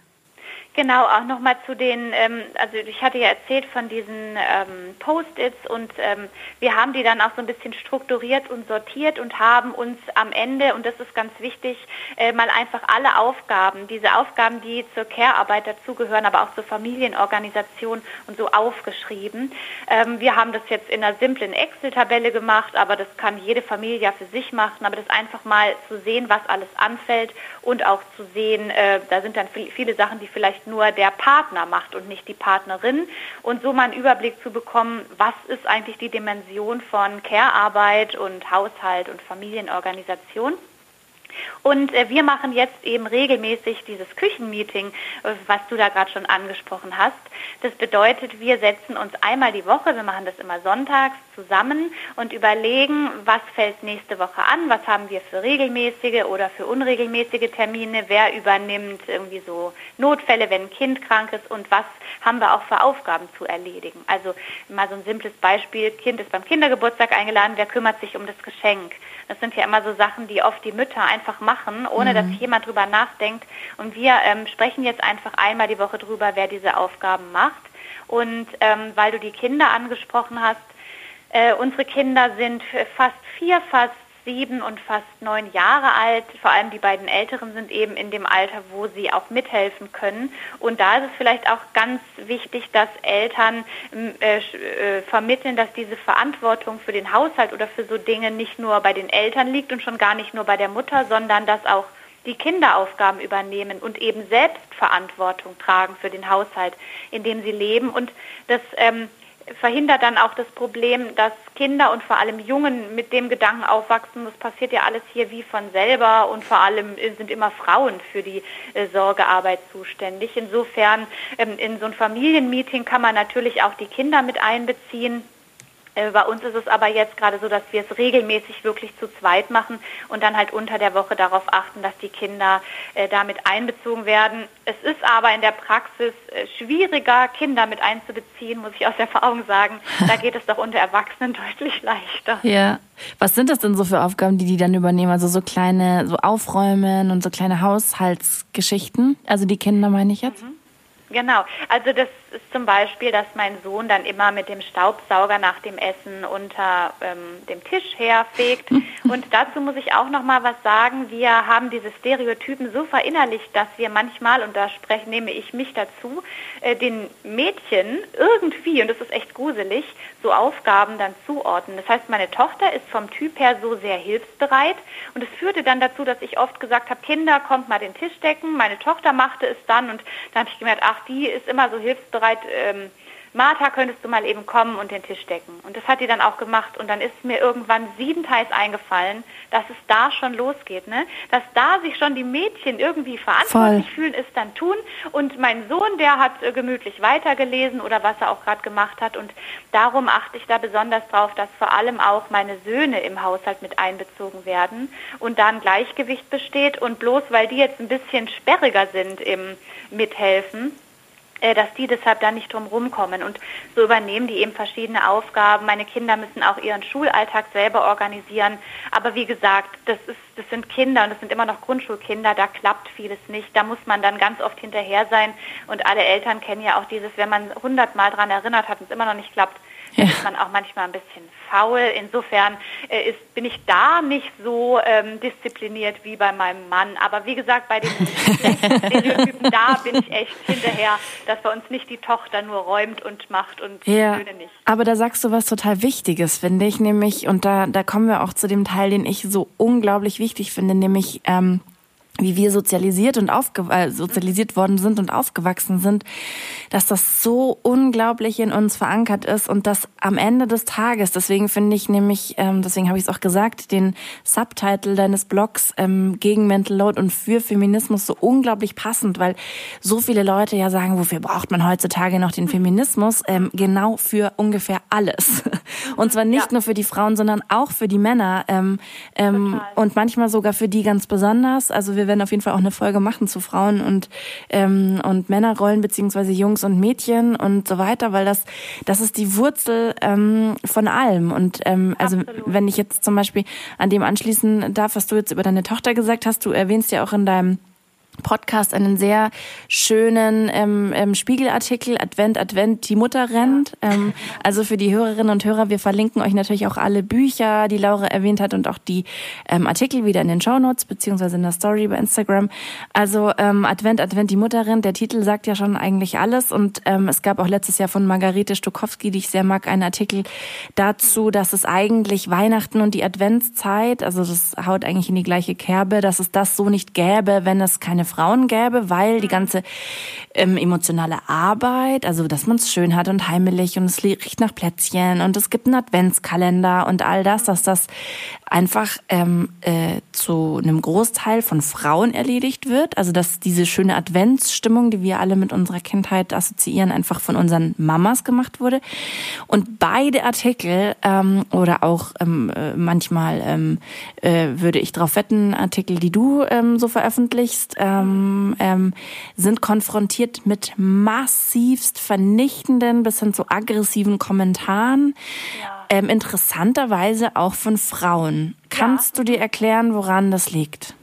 Genau, auch nochmal zu den, ähm, also ich hatte ja erzählt von diesen ähm, Post-its und ähm, wir haben die dann auch so ein bisschen strukturiert und sortiert und haben uns am Ende, und das ist ganz wichtig, äh, mal einfach alle Aufgaben, diese Aufgaben, die zur Care-Arbeit dazugehören, aber auch zur Familienorganisation und so aufgeschrieben. Ähm, wir haben das jetzt in einer simplen Excel-Tabelle gemacht, aber das kann jede Familie ja für sich machen, aber das einfach mal zu sehen, was alles anfällt und auch zu sehen, äh, da sind dann viele Sachen, die vielleicht nur der Partner macht und nicht die Partnerin und so mal einen Überblick zu bekommen, was ist eigentlich die Dimension von Care-Arbeit und Haushalt und Familienorganisation. Und äh, wir machen jetzt eben regelmäßig dieses Küchenmeeting, äh, was du da gerade schon angesprochen hast. Das bedeutet, wir setzen uns einmal die Woche, wir machen das immer sonntags, zusammen und überlegen, was fällt nächste Woche an, was haben wir für regelmäßige oder für unregelmäßige Termine, wer übernimmt irgendwie so Notfälle, wenn ein Kind krank ist und was haben wir auch für Aufgaben zu erledigen. Also mal so ein simples Beispiel, Kind ist beim Kindergeburtstag eingeladen, wer kümmert sich um das Geschenk? Das sind ja immer so Sachen, die oft die Mütter einfach machen, ohne mhm. dass jemand drüber nachdenkt. Und wir ähm, sprechen jetzt einfach einmal die Woche drüber, wer diese Aufgaben macht. Und ähm, weil du die Kinder angesprochen hast, äh, unsere Kinder sind fast vier, fast sieben und fast neun Jahre alt. Vor allem die beiden Älteren sind eben in dem Alter, wo sie auch mithelfen können. Und da ist es vielleicht auch ganz wichtig, dass Eltern äh, äh, vermitteln, dass diese Verantwortung für den Haushalt oder für so Dinge nicht nur bei den Eltern liegt und schon gar nicht nur bei der Mutter, sondern dass auch die Kinder Aufgaben übernehmen und eben selbst Verantwortung tragen für den Haushalt, in dem sie leben. Und das ähm, verhindert dann auch das Problem, dass Kinder und vor allem Jungen mit dem Gedanken aufwachsen, das passiert ja alles hier wie von selber und vor allem sind immer Frauen für die äh, Sorgearbeit zuständig. Insofern ähm, in so ein Familienmeeting kann man natürlich auch die Kinder mit einbeziehen. Äh, bei uns ist es aber jetzt gerade so, dass wir es regelmäßig wirklich zu zweit machen und dann halt unter der Woche darauf achten, dass die Kinder äh, damit einbezogen werden. Es ist aber in der Praxis äh, schwieriger, Kinder mit einzubeziehen, muss ich aus Erfahrung sagen. Da geht es doch unter Erwachsenen deutlich leichter. Ja. Was sind das denn so für Aufgaben, die die dann übernehmen? Also so kleine, so Aufräumen und so kleine Haushaltsgeschichten? Also die Kinder meine ich jetzt? Mhm. Genau, also das ist zum Beispiel, dass mein Sohn dann immer mit dem Staubsauger nach dem Essen unter ähm, dem Tisch herfegt. Und dazu muss ich auch noch mal was sagen. Wir haben diese Stereotypen so verinnerlicht, dass wir manchmal, und da spreche, nehme ich mich dazu, äh, den Mädchen irgendwie, und das ist echt gruselig, so Aufgaben dann zuordnen. Das heißt, meine Tochter ist vom Typ her so sehr hilfsbereit und es führte dann dazu, dass ich oft gesagt habe, Kinder, kommt mal den Tisch decken. Meine Tochter machte es dann und dann habe ich gemerkt, ach, die ist immer so hilfsbereit. Ähm, Martha, könntest du mal eben kommen und den Tisch decken? Und das hat die dann auch gemacht. Und dann ist mir irgendwann siebenteils eingefallen, dass es da schon losgeht, ne? Dass da sich schon die Mädchen irgendwie verantwortlich Voll. fühlen, es dann tun. Und mein Sohn, der hat äh, gemütlich weitergelesen oder was er auch gerade gemacht hat. Und darum achte ich da besonders drauf, dass vor allem auch meine Söhne im Haushalt mit einbezogen werden und da ein Gleichgewicht besteht. Und bloß weil die jetzt ein bisschen sperriger sind im Mithelfen, dass die deshalb da nicht drum rumkommen. Und so übernehmen die eben verschiedene Aufgaben. Meine Kinder müssen auch ihren Schulalltag selber organisieren. Aber wie gesagt, das, ist, das sind Kinder und das sind immer noch Grundschulkinder, da klappt vieles nicht. Da muss man dann ganz oft hinterher sein. Und alle Eltern kennen ja auch dieses, wenn man hundertmal dran erinnert hat und es immer noch nicht klappt, ja. ist man auch manchmal ein bisschen faul. Insofern äh, ist, bin ich da nicht so ähm, diszipliniert wie bei meinem Mann. Aber wie gesagt, bei den Stereotypen, da bin ich echt hinterher, dass bei uns nicht die Tochter nur räumt und macht und ja. die Söhne nicht. Aber da sagst du was total Wichtiges, finde ich, nämlich, und da, da kommen wir auch zu dem Teil, den ich so unglaublich wichtig finde, nämlich ähm, wie wir sozialisiert und aufge äh, sozialisiert worden sind und aufgewachsen sind, dass das so unglaublich in uns verankert ist und dass am Ende des Tages, deswegen finde ich nämlich, ähm, deswegen habe ich es auch gesagt, den Subtitle deines Blogs ähm, gegen Mental Load und für Feminismus so unglaublich passend, weil so viele Leute ja sagen, wofür braucht man heutzutage noch den Feminismus? Ähm, genau für ungefähr alles. Und zwar nicht ja. nur für die Frauen, sondern auch für die Männer ähm, ähm, und manchmal sogar für die ganz besonders. Also wir werden auf jeden Fall auch eine Folge machen zu Frauen und, ähm, und Männerrollen beziehungsweise Jungs und Mädchen und so weiter, weil das, das ist die Wurzel ähm, von allem. Und ähm, also wenn ich jetzt zum Beispiel an dem anschließen darf, was du jetzt über deine Tochter gesagt hast, du erwähnst ja auch in deinem Podcast einen sehr schönen ähm, ähm, Spiegelartikel Advent, Advent, die Mutter rennt. Ähm, also für die Hörerinnen und Hörer, wir verlinken euch natürlich auch alle Bücher, die Laura erwähnt hat und auch die ähm, Artikel wieder in den Show Notes beziehungsweise in der Story bei Instagram. Also ähm, Advent, Advent, die Mutter rennt. Der Titel sagt ja schon eigentlich alles und ähm, es gab auch letztes Jahr von Margarete Stokowski, die ich sehr mag, einen Artikel dazu, dass es eigentlich Weihnachten und die Adventszeit, also das haut eigentlich in die gleiche Kerbe, dass es das so nicht gäbe, wenn es keine Frauen gäbe, weil die ganze ähm, emotionale Arbeit, also dass man es schön hat und heimelig und es riecht nach Plätzchen und es gibt einen Adventskalender und all das, dass das einfach ähm, äh, zu einem Großteil von Frauen erledigt wird. Also dass diese schöne Adventsstimmung, die wir alle mit unserer Kindheit assoziieren, einfach von unseren Mamas gemacht wurde. Und beide Artikel ähm, oder auch ähm, äh, manchmal ähm, äh, würde ich darauf wetten, Artikel, die du ähm, so veröffentlichst, ähm, ähm, sind konfrontiert mit massivst vernichtenden bis hin zu aggressiven Kommentaren. Ja ähm, interessanterweise auch von Frauen. Kannst ja. du dir erklären, woran das liegt?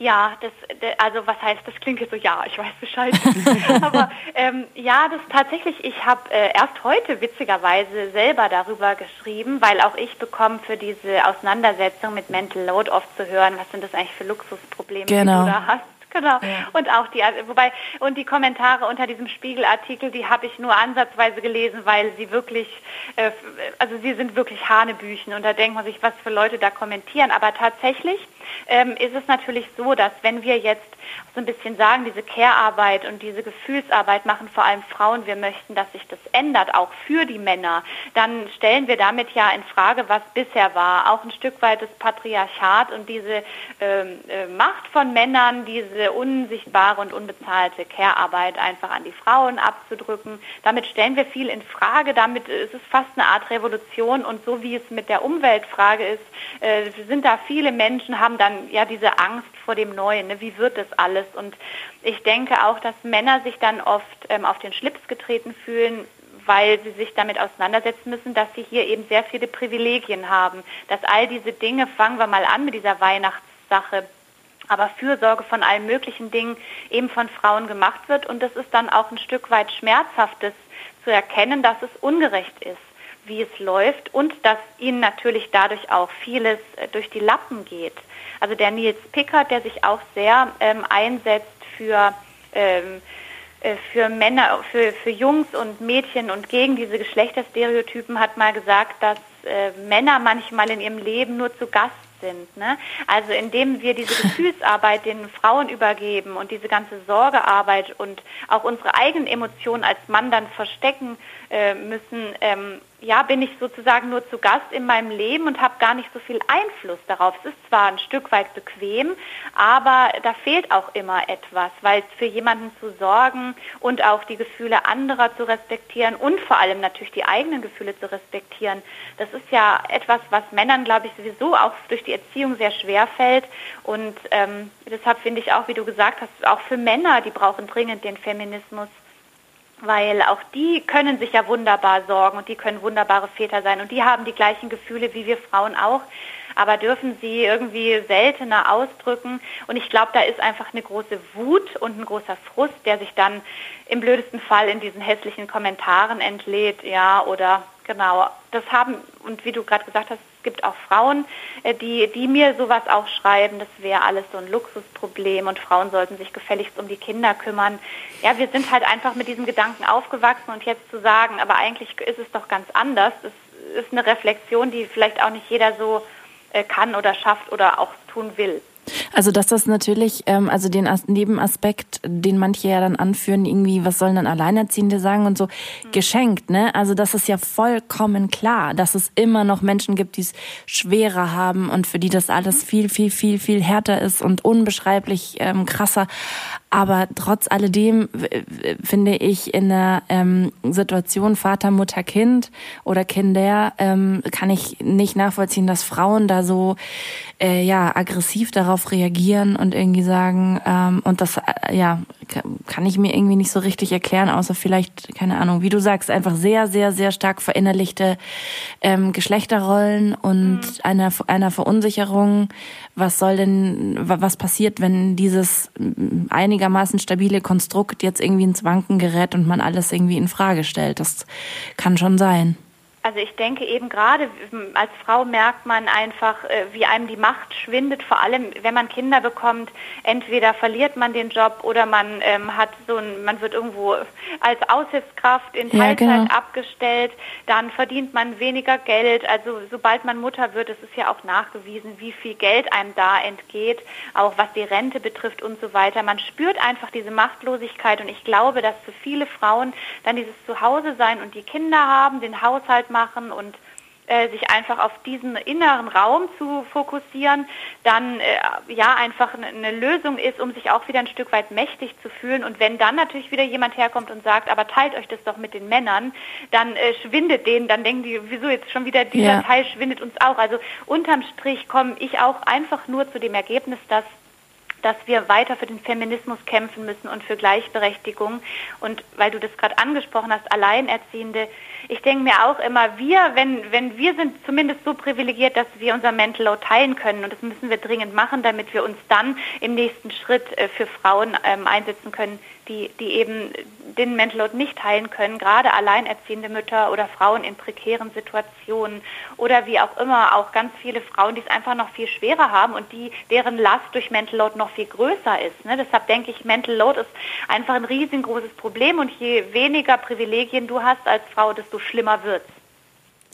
Ja, das, also was heißt, das klingt jetzt so, ja, ich weiß Bescheid. Aber ähm, ja, das tatsächlich, ich habe äh, erst heute witzigerweise selber darüber geschrieben, weil auch ich bekomme für diese Auseinandersetzung mit Mental Load oft zu hören, was sind das eigentlich für Luxusprobleme, genau. die du da hast. Genau. Ja. Und auch die, wobei, und die Kommentare unter diesem Spiegelartikel, die habe ich nur ansatzweise gelesen, weil sie wirklich, äh, also sie sind wirklich Hanebüchen und da denkt man sich, was für Leute da kommentieren. Aber tatsächlich ähm, ist es natürlich so, dass wenn wir jetzt so ein bisschen sagen, diese Care-Arbeit und diese Gefühlsarbeit machen vor allem Frauen, wir möchten, dass sich das ändert, auch für die Männer, dann stellen wir damit ja in Frage, was bisher war, auch ein Stück weit das Patriarchat und diese ähm, äh, Macht von Männern, diese unsichtbare und unbezahlte Care-Arbeit einfach an die Frauen abzudrücken. Damit stellen wir viel in Frage, damit ist es fast eine Art Revolution. Und so wie es mit der Umweltfrage ist, äh, sind da viele Menschen, haben dann ja diese Angst vor dem Neuen, ne? wie wird das alles? Und ich denke auch, dass Männer sich dann oft ähm, auf den Schlips getreten fühlen, weil sie sich damit auseinandersetzen müssen, dass sie hier eben sehr viele Privilegien haben. Dass all diese Dinge, fangen wir mal an mit dieser Weihnachtssache, aber Fürsorge von allen möglichen Dingen eben von Frauen gemacht wird. Und das ist dann auch ein Stück weit schmerzhaftes zu erkennen, dass es ungerecht ist wie es läuft und dass ihnen natürlich dadurch auch vieles äh, durch die Lappen geht. Also der Nils Pickert, der sich auch sehr ähm, einsetzt für, ähm, äh, für Männer, für, für Jungs und Mädchen und gegen diese Geschlechterstereotypen, hat mal gesagt, dass äh, Männer manchmal in ihrem Leben nur zu Gast sind. Ne? Also indem wir diese Gefühlsarbeit den Frauen übergeben und diese ganze Sorgearbeit und auch unsere eigenen Emotionen als Mann dann verstecken äh, müssen, ähm, ja, bin ich sozusagen nur zu Gast in meinem Leben und habe gar nicht so viel Einfluss darauf. Es ist zwar ein Stück weit bequem, aber da fehlt auch immer etwas, weil für jemanden zu sorgen und auch die Gefühle anderer zu respektieren und vor allem natürlich die eigenen Gefühle zu respektieren, das ist ja etwas, was Männern, glaube ich, sowieso auch durch die Erziehung sehr schwer fällt. Und ähm, deshalb finde ich auch, wie du gesagt hast, auch für Männer, die brauchen dringend den Feminismus weil auch die können sich ja wunderbar sorgen und die können wunderbare Väter sein und die haben die gleichen Gefühle wie wir Frauen auch, aber dürfen sie irgendwie seltener ausdrücken. Und ich glaube, da ist einfach eine große Wut und ein großer Frust, der sich dann im blödesten Fall in diesen hässlichen Kommentaren entlädt, ja, oder genau, das haben und wie du gerade gesagt hast, es gibt auch Frauen, äh, die, die mir sowas auch schreiben, das wäre alles so ein Luxusproblem und Frauen sollten sich gefälligst um die Kinder kümmern. Ja, wir sind halt einfach mit diesem Gedanken aufgewachsen und jetzt zu sagen, aber eigentlich ist es doch ganz anders, das ist eine Reflexion, die vielleicht auch nicht jeder so äh, kann oder schafft oder auch tun will. Also dass das natürlich, ähm, also den As Nebenaspekt, den manche ja dann anführen, irgendwie, was sollen dann Alleinerziehende sagen und so, mhm. geschenkt, ne? Also das ist ja vollkommen klar, dass es immer noch Menschen gibt, die es schwerer haben und für die das alles viel, viel, viel, viel härter ist und unbeschreiblich ähm, krasser. Aber trotz alledem finde ich in der ähm, Situation Vater, Mutter, Kind oder Kinder ähm, kann ich nicht nachvollziehen, dass Frauen da so äh, ja aggressiv darauf reagieren und irgendwie sagen ähm, und das äh, ja kann ich mir irgendwie nicht so richtig erklären, außer vielleicht keine Ahnung, wie du sagst, einfach sehr sehr sehr stark verinnerlichte ähm, Geschlechterrollen und mhm. einer einer Verunsicherung. Was soll denn was passiert, wenn dieses einigermaßen stabile Konstrukt jetzt irgendwie ins Wanken gerät und man alles irgendwie in Frage stellt? Das kann schon sein. Also ich denke eben gerade als Frau merkt man einfach, äh, wie einem die Macht schwindet, vor allem wenn man Kinder bekommt. Entweder verliert man den Job oder man ähm, hat so ein, man wird irgendwo als Aushilfskraft in Teilzeit ja, genau. abgestellt, dann verdient man weniger Geld. Also sobald man Mutter wird, ist es ja auch nachgewiesen, wie viel Geld einem da entgeht, auch was die Rente betrifft und so weiter. Man spürt einfach diese Machtlosigkeit und ich glaube, dass für viele Frauen dann dieses Zuhause sein und die Kinder haben, den Haushalt machen, machen und äh, sich einfach auf diesen inneren Raum zu fokussieren, dann äh, ja einfach eine Lösung ist, um sich auch wieder ein Stück weit mächtig zu fühlen. Und wenn dann natürlich wieder jemand herkommt und sagt, aber teilt euch das doch mit den Männern, dann äh, schwindet denen, dann denken die, wieso jetzt schon wieder dieser ja. Teil schwindet uns auch. Also unterm Strich komme ich auch einfach nur zu dem Ergebnis, dass dass wir weiter für den Feminismus kämpfen müssen und für Gleichberechtigung. Und weil du das gerade angesprochen hast, Alleinerziehende, ich denke mir auch immer, wir, wenn, wenn wir sind zumindest so privilegiert, dass wir unser Mental Load teilen können. Und das müssen wir dringend machen, damit wir uns dann im nächsten Schritt äh, für Frauen ähm, einsetzen können, die, die eben den Mental Load nicht teilen können, gerade alleinerziehende Mütter oder Frauen in prekären Situationen oder wie auch immer auch ganz viele Frauen, die es einfach noch viel schwerer haben und die deren Last durch Mental Load noch viel größer ist. Ne? Deshalb denke ich, Mental Load ist einfach ein riesengroßes Problem und je weniger Privilegien du hast als Frau, desto schlimmer wird es.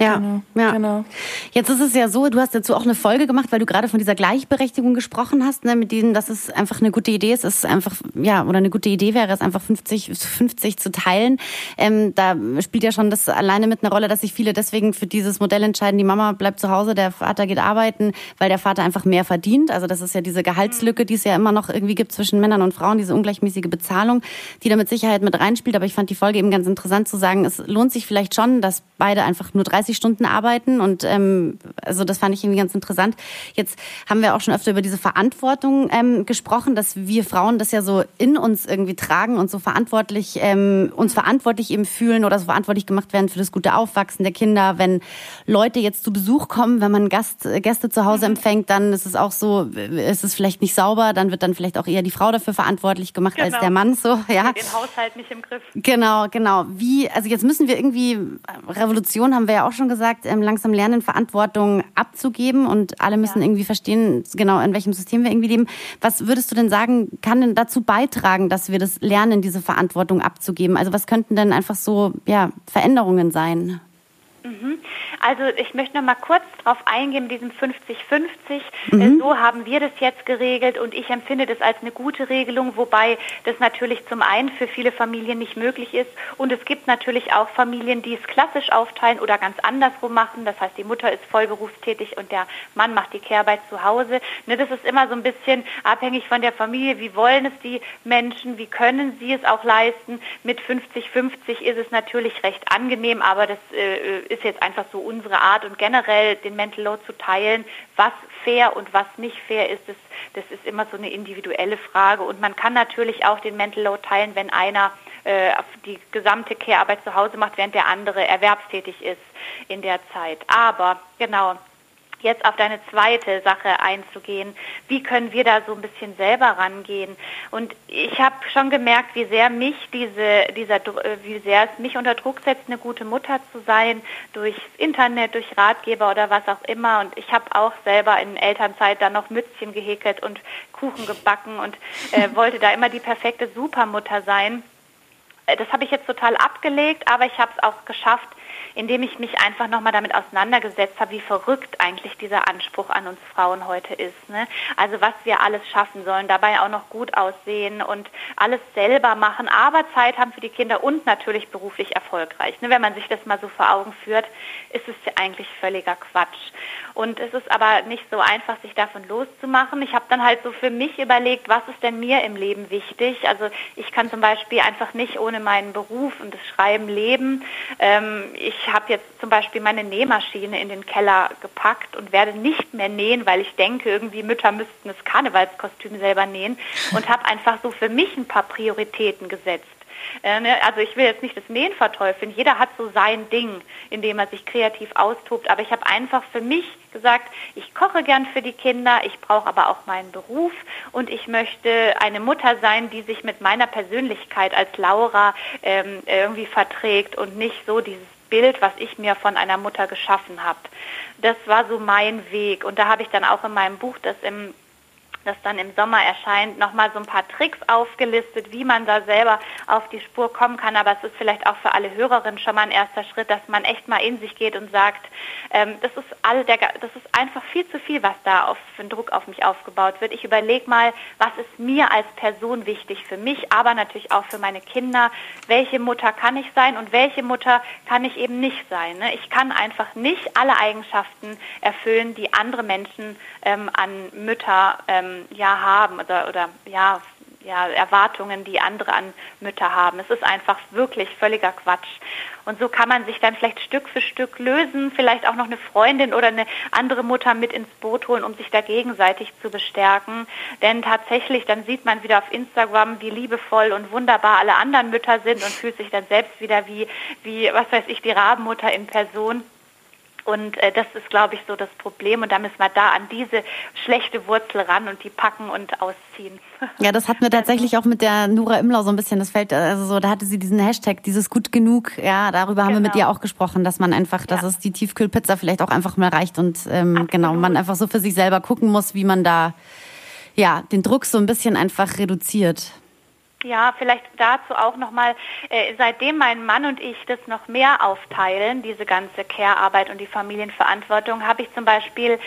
Ja, genau, ja. Genau. Jetzt ist es ja so, du hast dazu auch eine Folge gemacht, weil du gerade von dieser Gleichberechtigung gesprochen hast, ne, mit denen, dass es einfach eine gute Idee ist, es einfach, ja, oder eine gute Idee wäre, es einfach 50 50 zu teilen. Ähm, da spielt ja schon das alleine mit einer Rolle, dass sich viele deswegen für dieses Modell entscheiden, die Mama bleibt zu Hause, der Vater geht arbeiten, weil der Vater einfach mehr verdient. Also das ist ja diese Gehaltslücke, die es ja immer noch irgendwie gibt zwischen Männern und Frauen, diese ungleichmäßige Bezahlung, die da mit Sicherheit mit reinspielt. Aber ich fand die Folge eben ganz interessant zu sagen, es lohnt sich vielleicht schon, dass beide einfach nur 30 30 Stunden arbeiten und ähm, also das fand ich irgendwie ganz interessant. Jetzt haben wir auch schon öfter über diese Verantwortung ähm, gesprochen, dass wir Frauen das ja so in uns irgendwie tragen und so verantwortlich ähm, uns verantwortlich eben fühlen oder so verantwortlich gemacht werden für das gute Aufwachsen der Kinder. Wenn Leute jetzt zu Besuch kommen, wenn man Gast, Gäste zu Hause mhm. empfängt, dann ist es auch so, ist es vielleicht nicht sauber, dann wird dann vielleicht auch eher die Frau dafür verantwortlich gemacht genau. als der Mann. So, ja. Den Haushalt nicht im Griff. Genau, genau. Wie, also jetzt müssen wir irgendwie Revolution haben wir ja auch schon gesagt, ähm, langsam lernen, Verantwortung abzugeben und alle müssen ja. irgendwie verstehen, genau in welchem System wir irgendwie leben. Was würdest du denn sagen, kann denn dazu beitragen, dass wir das lernen, diese Verantwortung abzugeben? Also was könnten denn einfach so ja, Veränderungen sein? Mhm. Also ich möchte noch mal kurz darauf eingehen, diesem 50-50. Mhm. So haben wir das jetzt geregelt und ich empfinde das als eine gute Regelung, wobei das natürlich zum einen für viele Familien nicht möglich ist und es gibt natürlich auch Familien, die es klassisch aufteilen oder ganz andersrum machen. Das heißt, die Mutter ist vollberufstätig und der Mann macht die Kehrarbeit zu Hause. Ne, das ist immer so ein bisschen abhängig von der Familie. Wie wollen es die Menschen? Wie können sie es auch leisten? Mit 50-50 ist es natürlich recht angenehm, aber das äh, ist jetzt einfach so unsere Art und generell den Mental Load zu teilen, was fair und was nicht fair ist, das, das ist immer so eine individuelle Frage. Und man kann natürlich auch den Mental Load teilen, wenn einer äh, die gesamte Care-Arbeit zu Hause macht, während der andere erwerbstätig ist in der Zeit. Aber genau, jetzt auf deine zweite Sache einzugehen. Wie können wir da so ein bisschen selber rangehen? Und ich habe schon gemerkt, wie sehr mich diese, dieser, äh, wie sehr es mich unter Druck setzt, eine gute Mutter zu sein, durchs Internet, durch Ratgeber oder was auch immer. Und ich habe auch selber in Elternzeit dann noch Mützchen gehäkelt und Kuchen gebacken und äh, wollte da immer die perfekte Supermutter sein. Äh, das habe ich jetzt total abgelegt, aber ich habe es auch geschafft, indem ich mich einfach nochmal damit auseinandergesetzt habe, wie verrückt eigentlich dieser Anspruch an uns Frauen heute ist. Ne? Also was wir alles schaffen sollen, dabei auch noch gut aussehen und alles selber machen, aber Zeit haben für die Kinder und natürlich beruflich erfolgreich. Ne? Wenn man sich das mal so vor Augen führt, ist es eigentlich völliger Quatsch. Und es ist aber nicht so einfach, sich davon loszumachen. Ich habe dann halt so für mich überlegt, was ist denn mir im Leben wichtig? Also ich kann zum Beispiel einfach nicht ohne meinen Beruf und das Schreiben leben. Ähm, ich habe jetzt zum Beispiel meine Nähmaschine in den Keller gepackt und werde nicht mehr nähen, weil ich denke, irgendwie Mütter müssten das Karnevalskostüm selber nähen und habe einfach so für mich ein paar Prioritäten gesetzt. Äh, ne, also ich will jetzt nicht das Nähen verteufeln. Jeder hat so sein Ding, in dem er sich kreativ austobt. Aber ich habe einfach für mich gesagt, ich koche gern für die Kinder, ich brauche aber auch meinen Beruf und ich möchte eine Mutter sein, die sich mit meiner Persönlichkeit als Laura ähm, irgendwie verträgt und nicht so dieses Bild, was ich mir von einer Mutter geschaffen habe. Das war so mein Weg. Und da habe ich dann auch in meinem Buch, das im das dann im Sommer erscheint, nochmal so ein paar Tricks aufgelistet, wie man da selber auf die Spur kommen kann. Aber es ist vielleicht auch für alle Hörerinnen schon mal ein erster Schritt, dass man echt mal in sich geht und sagt, ähm, das ist all der, das ist einfach viel zu viel, was da auf, für einen Druck auf mich aufgebaut wird. Ich überlege mal, was ist mir als Person wichtig für mich, aber natürlich auch für meine Kinder. Welche Mutter kann ich sein und welche Mutter kann ich eben nicht sein? Ne? Ich kann einfach nicht alle Eigenschaften erfüllen, die andere Menschen ähm, an Mütter ähm, ja haben oder, oder ja, ja, Erwartungen, die andere an Mütter haben. Es ist einfach wirklich völliger Quatsch. Und so kann man sich dann vielleicht Stück für Stück lösen, vielleicht auch noch eine Freundin oder eine andere Mutter mit ins Boot holen, um sich da gegenseitig zu bestärken. Denn tatsächlich, dann sieht man wieder auf Instagram, wie liebevoll und wunderbar alle anderen Mütter sind und fühlt sich dann selbst wieder wie, wie was weiß ich, die Rabenmutter in Person. Und äh, das ist, glaube ich, so das Problem. Und da müssen wir da an diese schlechte Wurzel ran und die packen und ausziehen. Ja, das hatten wir tatsächlich auch mit der Nura Imlau so ein bisschen. Das fällt, also so, da hatte sie diesen Hashtag, dieses gut genug. Ja, darüber genau. haben wir mit genau. ihr auch gesprochen, dass man einfach, dass ja. es die Tiefkühlpizza vielleicht auch einfach mal reicht und ähm, genau, man einfach so für sich selber gucken muss, wie man da ja den Druck so ein bisschen einfach reduziert. Ja, vielleicht dazu auch nochmal, äh, seitdem mein Mann und ich das noch mehr aufteilen, diese ganze Care-Arbeit und die Familienverantwortung, habe ich zum Beispiel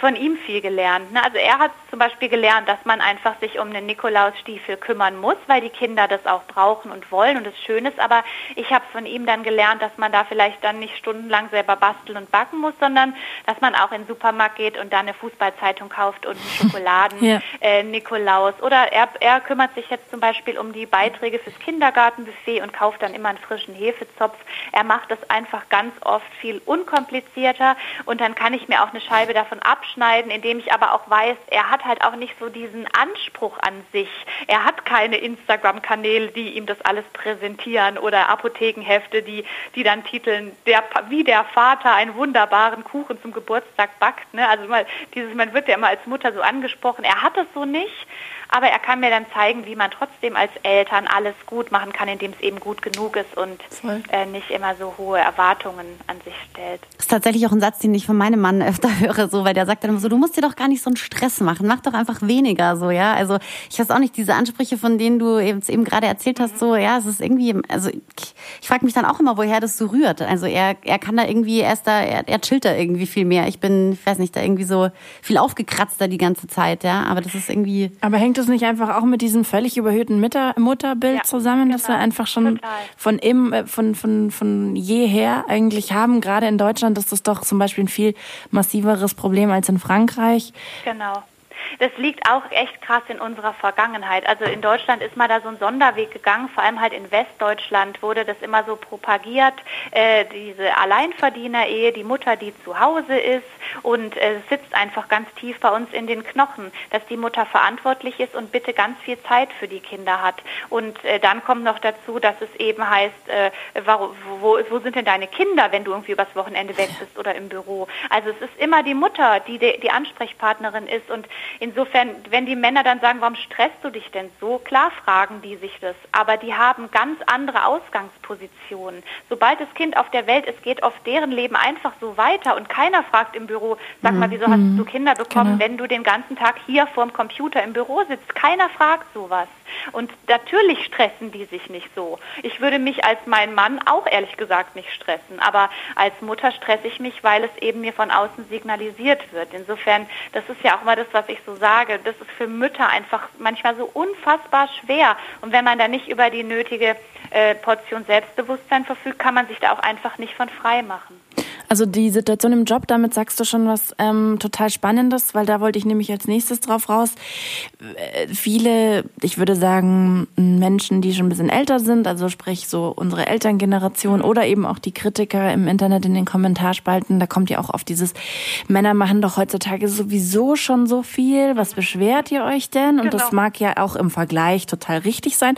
von ihm viel gelernt. Ne? Also er hat zum Beispiel gelernt, dass man einfach sich um den Nikolausstiefel kümmern muss, weil die Kinder das auch brauchen und wollen und es schön ist. Aber ich habe von ihm dann gelernt, dass man da vielleicht dann nicht stundenlang selber basteln und backen muss, sondern dass man auch in den Supermarkt geht und da eine Fußballzeitung kauft und einen Schokoladen-Nikolaus. ja. äh, Oder er, er kümmert sich jetzt zum Beispiel um um die Beiträge fürs Kindergartenbuffet und kauft dann immer einen frischen Hefezopf. Er macht das einfach ganz oft viel unkomplizierter und dann kann ich mir auch eine Scheibe davon abschneiden, indem ich aber auch weiß, er hat halt auch nicht so diesen Anspruch an sich. Er hat keine Instagram-Kanäle, die ihm das alles präsentieren oder Apothekenhefte, die, die dann titeln, der, wie der Vater einen wunderbaren Kuchen zum Geburtstag backt. Ne? Also mal, dieses, man wird ja immer als Mutter so angesprochen. Er hat das so nicht aber er kann mir dann zeigen, wie man trotzdem als Eltern alles gut machen kann, indem es eben gut genug ist und äh, nicht immer so hohe Erwartungen an sich stellt. Das ist tatsächlich auch ein Satz, den ich von meinem Mann öfter höre, so, weil der sagt dann immer so, du musst dir doch gar nicht so einen Stress machen, mach doch einfach weniger, so, ja. Also ich weiß auch nicht, diese Ansprüche, von denen du eben, eben gerade erzählt hast, so, ja, es ist irgendwie, also ich, ich frage mich dann auch immer, woher das so rührt. Also er, er kann da irgendwie, er ist da, er, er chillt da irgendwie viel mehr. Ich bin, ich weiß nicht, da irgendwie so viel aufgekratzter die ganze Zeit, ja. Aber das ist irgendwie. Aber hängt das nicht einfach auch mit diesem völlig überhöhten Mutter, Mutterbild ja, zusammen, genau, dass wir einfach schon von im, äh, von, von, von jeher eigentlich haben? Gerade in Deutschland ist das doch zum Beispiel ein viel massiveres Problem als in Frankreich. Genau. Das liegt auch echt krass in unserer Vergangenheit. Also in Deutschland ist mal da so ein Sonderweg gegangen, vor allem halt in Westdeutschland wurde das immer so propagiert, äh, diese Alleinverdiener-Ehe, die Mutter, die zu Hause ist und äh, sitzt einfach ganz tief bei uns in den Knochen, dass die Mutter verantwortlich ist und bitte ganz viel Zeit für die Kinder hat. Und äh, dann kommt noch dazu, dass es eben heißt, äh, wo, wo, wo sind denn deine Kinder, wenn du irgendwie übers Wochenende weg bist oder im Büro? Also es ist immer die Mutter, die die Ansprechpartnerin ist und Insofern, wenn die Männer dann sagen, warum stresst du dich denn so? Klar fragen die sich das, aber die haben ganz andere Ausgangspositionen. Sobald das Kind auf der Welt ist, geht oft deren Leben einfach so weiter und keiner fragt im Büro. Sag mal, wieso hast mhm. du Kinder bekommen, genau. wenn du den ganzen Tag hier vorm Computer im Büro sitzt? Keiner fragt sowas. Und natürlich stressen die sich nicht so. Ich würde mich als mein Mann auch ehrlich gesagt nicht stressen, aber als Mutter stresse ich mich, weil es eben mir von außen signalisiert wird. Insofern, das ist ja auch mal das, was ich so sage, das ist für Mütter einfach manchmal so unfassbar schwer. Und wenn man da nicht über die nötige äh, Portion Selbstbewusstsein verfügt, kann man sich da auch einfach nicht von frei machen. Also die Situation im Job, damit sagst du schon was ähm, total Spannendes, weil da wollte ich nämlich als nächstes drauf raus. Äh, viele, ich würde sagen, Menschen, die schon ein bisschen älter sind, also sprich so unsere Elterngeneration oder eben auch die Kritiker im Internet in den Kommentarspalten, da kommt ja auch auf dieses, Männer machen doch heutzutage sowieso schon so viel, was beschwert ihr euch denn? Und genau. das mag ja auch im Vergleich total richtig sein.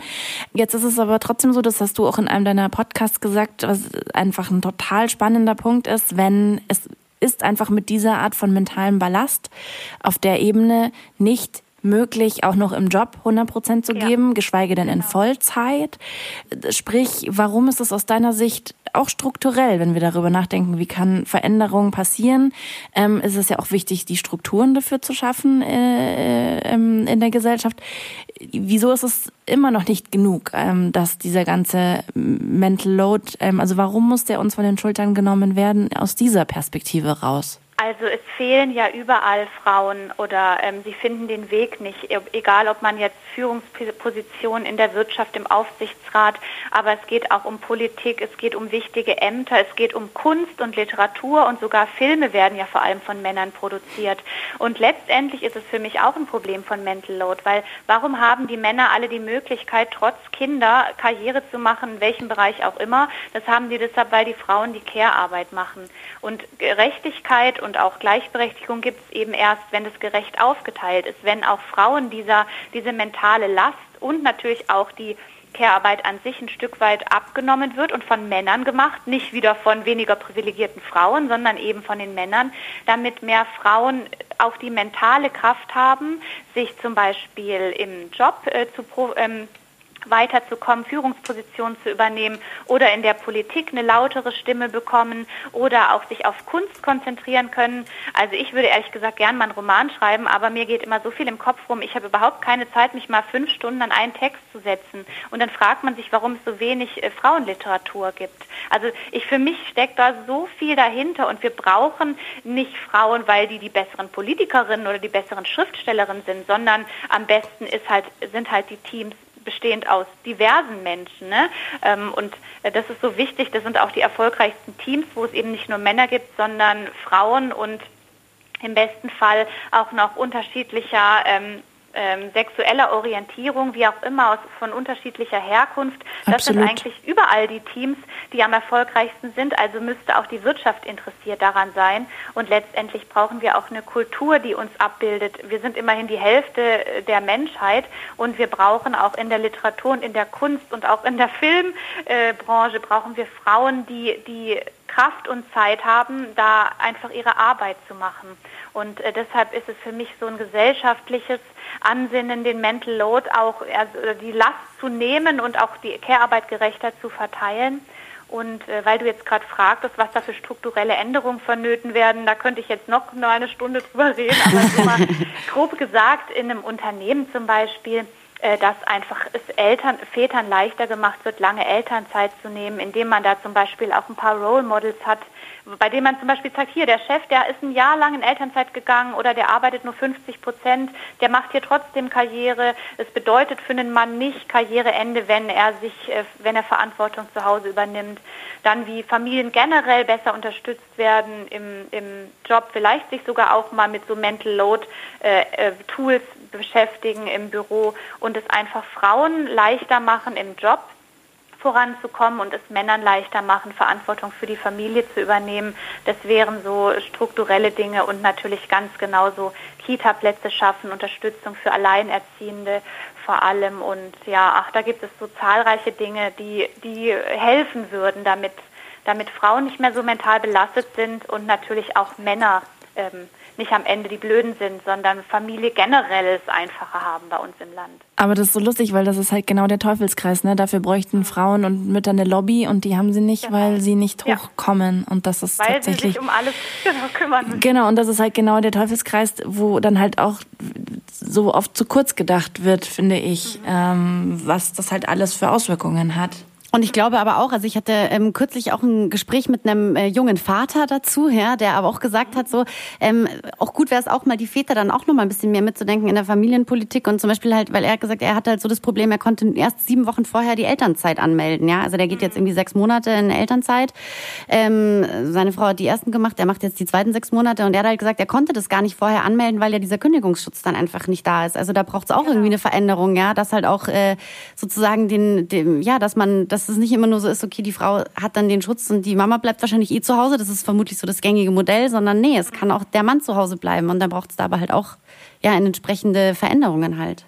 Jetzt ist es aber trotzdem so, das hast du auch in einem deiner Podcasts gesagt, was einfach ein total spannender Punkt ist, ist, wenn es ist einfach mit dieser Art von mentalem Ballast auf der Ebene nicht möglich, auch noch im Job 100 Prozent zu ja. geben, geschweige denn genau. in Vollzeit. Sprich, warum ist es aus deiner Sicht auch strukturell, wenn wir darüber nachdenken, wie kann Veränderungen passieren, ähm, ist es ja auch wichtig, die Strukturen dafür zu schaffen äh, ähm, in der Gesellschaft. Wieso ist es immer noch nicht genug, ähm, dass dieser ganze Mental Load, ähm, also warum muss der uns von den Schultern genommen werden aus dieser Perspektive raus? Also es fehlen ja überall Frauen oder ähm, sie finden den Weg nicht, e-, egal ob man jetzt Führungspositionen in der Wirtschaft, im Aufsichtsrat, aber es geht auch um Politik, es geht um wichtige Ämter, es geht um Kunst und Literatur und sogar Filme werden ja vor allem von Männern produziert. Und letztendlich ist es für mich auch ein Problem von Mental Load, weil warum haben die Männer alle die Möglichkeit, trotz Kinder Karriere zu machen, in welchem Bereich auch immer? Das haben die deshalb, weil die Frauen die Care-Arbeit machen. Und Gerechtigkeit auch Gleichberechtigung gibt es eben erst, wenn es gerecht aufgeteilt ist, wenn auch Frauen dieser, diese mentale Last und natürlich auch die Care-Arbeit an sich ein Stück weit abgenommen wird und von Männern gemacht, nicht wieder von weniger privilegierten Frauen, sondern eben von den Männern, damit mehr Frauen auch die mentale Kraft haben, sich zum Beispiel im Job äh, zu ähm, weiterzukommen, Führungspositionen zu übernehmen oder in der Politik eine lautere Stimme bekommen oder auch sich auf Kunst konzentrieren können. Also ich würde ehrlich gesagt gern mal einen Roman schreiben, aber mir geht immer so viel im Kopf rum. Ich habe überhaupt keine Zeit, mich mal fünf Stunden an einen Text zu setzen. Und dann fragt man sich, warum es so wenig äh, Frauenliteratur gibt. Also ich für mich steckt da so viel dahinter und wir brauchen nicht Frauen, weil die die besseren Politikerinnen oder die besseren Schriftstellerinnen sind, sondern am besten ist halt, sind halt die Teams bestehend aus diversen Menschen. Ne? Ähm, und äh, das ist so wichtig. Das sind auch die erfolgreichsten Teams, wo es eben nicht nur Männer gibt, sondern Frauen und im besten Fall auch noch unterschiedlicher ähm, ähm, sexueller Orientierung, wie auch immer, aus, von unterschiedlicher Herkunft. Absolut. Das sind eigentlich überall die Teams, die am erfolgreichsten sind. Also müsste auch die Wirtschaft interessiert daran sein. Und letztendlich brauchen wir auch eine Kultur, die uns abbildet. Wir sind immerhin die Hälfte der Menschheit und wir brauchen auch in der Literatur und in der Kunst und auch in der Filmbranche brauchen wir Frauen, die, die Kraft und Zeit haben, da einfach ihre Arbeit zu machen. Und äh, deshalb ist es für mich so ein gesellschaftliches Ansinnen, den Mental Load auch, also die Last zu nehmen und auch die Care-Arbeit gerechter zu verteilen. Und äh, weil du jetzt gerade fragtest, was da für strukturelle Änderungen vonnöten werden, da könnte ich jetzt noch nur eine Stunde drüber reden, aber so mal grob gesagt, in einem Unternehmen zum Beispiel, dass einfach es Eltern, Vätern leichter gemacht wird, lange Elternzeit zu nehmen, indem man da zum Beispiel auch ein paar Role Models hat, bei dem man zum Beispiel sagt, hier, der Chef, der ist ein Jahr lang in Elternzeit gegangen oder der arbeitet nur 50 Prozent, der macht hier trotzdem Karriere. Es bedeutet für einen Mann nicht Karriereende, wenn er sich, äh, wenn er Verantwortung zu Hause übernimmt. Dann wie Familien generell besser unterstützt werden im, im Job, vielleicht sich sogar auch mal mit so Mental Load äh, äh, Tools beschäftigen im Büro und es einfach Frauen leichter machen im Job voranzukommen und es Männern leichter machen, Verantwortung für die Familie zu übernehmen. Das wären so strukturelle Dinge und natürlich ganz genauso Kita-Plätze schaffen, Unterstützung für Alleinerziehende vor allem. Und ja, ach, da gibt es so zahlreiche Dinge, die, die helfen würden, damit, damit Frauen nicht mehr so mental belastet sind und natürlich auch Männer ähm, nicht am Ende die Blöden sind, sondern Familie generell es einfacher haben bei uns im Land. Aber das ist so lustig, weil das ist halt genau der Teufelskreis. Ne? Dafür bräuchten Frauen und Mütter eine Lobby und die haben sie nicht, genau. weil sie nicht hochkommen. Ja. Und das ist weil tatsächlich. Sie sich um alles genau kümmern müssen. Genau, und das ist halt genau der Teufelskreis, wo dann halt auch so oft zu kurz gedacht wird, finde ich, mhm. ähm, was das halt alles für Auswirkungen hat. Und ich glaube aber auch, also ich hatte ähm, kürzlich auch ein Gespräch mit einem äh, jungen Vater dazu, ja, der aber auch gesagt hat, so ähm, auch gut wäre es auch mal die Väter dann auch noch mal ein bisschen mehr mitzudenken in der Familienpolitik und zum Beispiel halt, weil er hat gesagt, er hat halt so das Problem, er konnte erst sieben Wochen vorher die Elternzeit anmelden, ja, also der geht jetzt irgendwie sechs Monate in Elternzeit. Ähm, seine Frau hat die ersten gemacht, er macht jetzt die zweiten sechs Monate und er hat halt gesagt, er konnte das gar nicht vorher anmelden, weil ja dieser Kündigungsschutz dann einfach nicht da ist. Also da braucht es auch genau. irgendwie eine Veränderung, ja, dass halt auch äh, sozusagen den, den ja, dass man dass es nicht immer nur so ist, okay, die Frau hat dann den Schutz und die Mama bleibt wahrscheinlich eh zu Hause. Das ist vermutlich so das gängige Modell, sondern nee, es kann auch der Mann zu Hause bleiben und dann braucht es da aber halt auch ja entsprechende Veränderungen halt.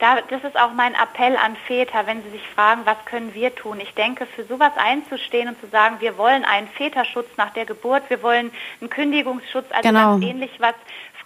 Da, das ist auch mein Appell an Väter, wenn sie sich fragen, was können wir tun. Ich denke, für sowas einzustehen und zu sagen, wir wollen einen Väterschutz nach der Geburt, wir wollen einen Kündigungsschutz, also genau. ganz ähnlich, was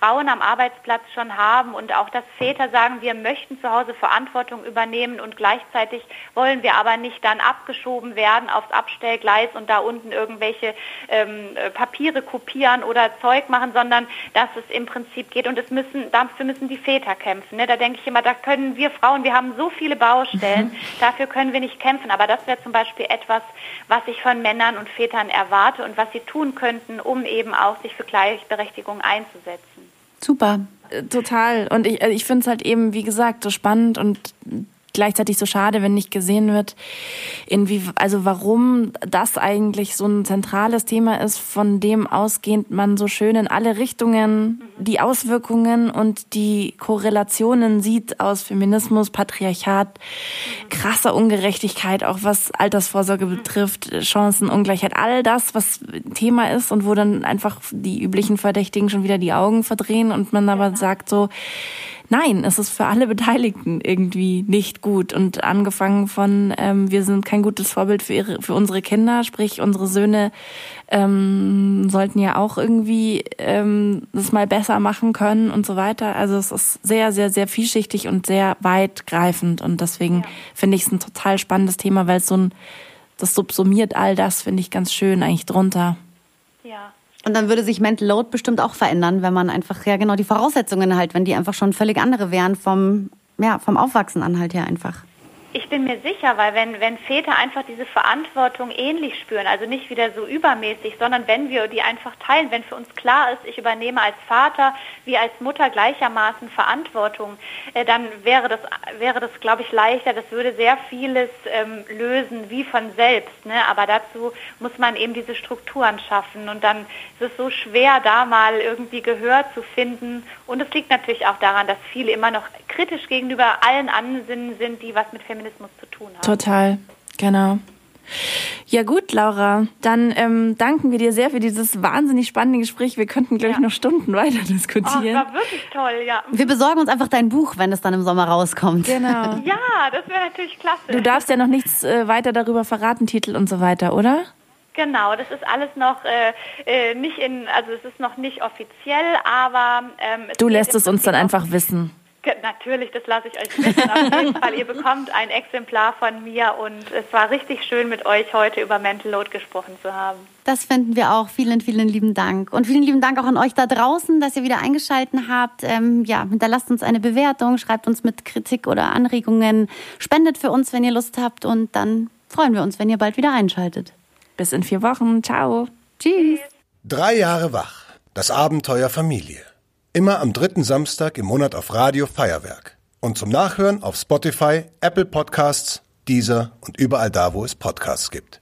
Frauen am Arbeitsplatz schon haben und auch, dass Väter sagen, wir möchten zu Hause Verantwortung übernehmen und gleichzeitig wollen wir aber nicht dann abgeschoben werden aufs Abstellgleis und da unten irgendwelche ähm, Papiere kopieren oder Zeug machen, sondern dass es im Prinzip geht und es müssen, dafür müssen die Väter kämpfen. Ne? Da denke ich immer, da können wir Frauen, wir haben so viele Baustellen, mhm. dafür können wir nicht kämpfen. Aber das wäre zum Beispiel etwas, was ich von Männern und Vätern erwarte und was sie tun könnten, um eben auch sich für Gleichberechtigung einzusetzen. Super. Äh, total. Und ich, äh, ich finde es halt eben, wie gesagt, so spannend und gleichzeitig so schade, wenn nicht gesehen wird, inwie, also warum das eigentlich so ein zentrales Thema ist, von dem ausgehend man so schön in alle Richtungen die Auswirkungen und die Korrelationen sieht aus Feminismus, Patriarchat, krasser Ungerechtigkeit, auch was Altersvorsorge betrifft, Chancenungleichheit, all das, was Thema ist und wo dann einfach die üblichen Verdächtigen schon wieder die Augen verdrehen und man aber sagt so, nein, es ist für alle Beteiligten irgendwie nicht gut. Und angefangen von, ähm, wir sind kein gutes Vorbild für, ihre, für unsere Kinder, sprich unsere Söhne ähm, sollten ja auch irgendwie ähm, das mal besser machen können und so weiter. Also es ist sehr, sehr, sehr vielschichtig und sehr weitgreifend. Und deswegen ja. finde ich es ein total spannendes Thema, weil es so ein, das subsumiert all das, finde ich ganz schön eigentlich drunter. Und dann würde sich Mental Load bestimmt auch verändern, wenn man einfach, ja genau, die Voraussetzungen halt, wenn die einfach schon völlig andere wären vom, ja, vom Aufwachsen an halt her einfach. Ich bin mir sicher, weil wenn, wenn Väter einfach diese Verantwortung ähnlich spüren, also nicht wieder so übermäßig, sondern wenn wir die einfach teilen, wenn für uns klar ist, ich übernehme als Vater wie als Mutter gleichermaßen Verantwortung, äh, dann wäre das, wäre das, glaube ich, leichter. Das würde sehr vieles ähm, lösen, wie von selbst. Ne? Aber dazu muss man eben diese Strukturen schaffen. Und dann ist es so schwer, da mal irgendwie Gehör zu finden. Und es liegt natürlich auch daran, dass viele immer noch kritisch gegenüber allen Ansinnen sind, die was mit Feminismus zu tun haben. Total, genau. Ja gut, Laura, dann ähm, danken wir dir sehr für dieses wahnsinnig spannende Gespräch. Wir könnten, glaube ich, noch Stunden weiter diskutieren. Oh, das war wirklich toll, ja. Wir besorgen uns einfach dein Buch, wenn es dann im Sommer rauskommt. Genau. ja, das wäre natürlich klasse. Du darfst ja noch nichts äh, weiter darüber verraten, Titel und so weiter, oder? Genau, das ist alles noch äh, äh nicht in, also es ist noch nicht offiziell, aber ähm, du lässt es uns dann einfach wissen. Natürlich, das lasse ich euch wissen. Auf jeden Fall, ihr bekommt ein Exemplar von mir und es war richtig schön, mit euch heute über Mental Load gesprochen zu haben. Das finden wir auch. Vielen, vielen lieben Dank. Und vielen lieben Dank auch an euch da draußen, dass ihr wieder eingeschalten habt. Ähm, ja, hinterlasst uns eine Bewertung, schreibt uns mit Kritik oder Anregungen, spendet für uns, wenn ihr Lust habt und dann freuen wir uns, wenn ihr bald wieder einschaltet. Bis in vier Wochen. Ciao. Tschüss. Drei Jahre wach. Das Abenteuer Familie. Immer am dritten Samstag im Monat auf Radio Feuerwerk. Und zum Nachhören auf Spotify, Apple Podcasts, Deezer und überall da, wo es Podcasts gibt.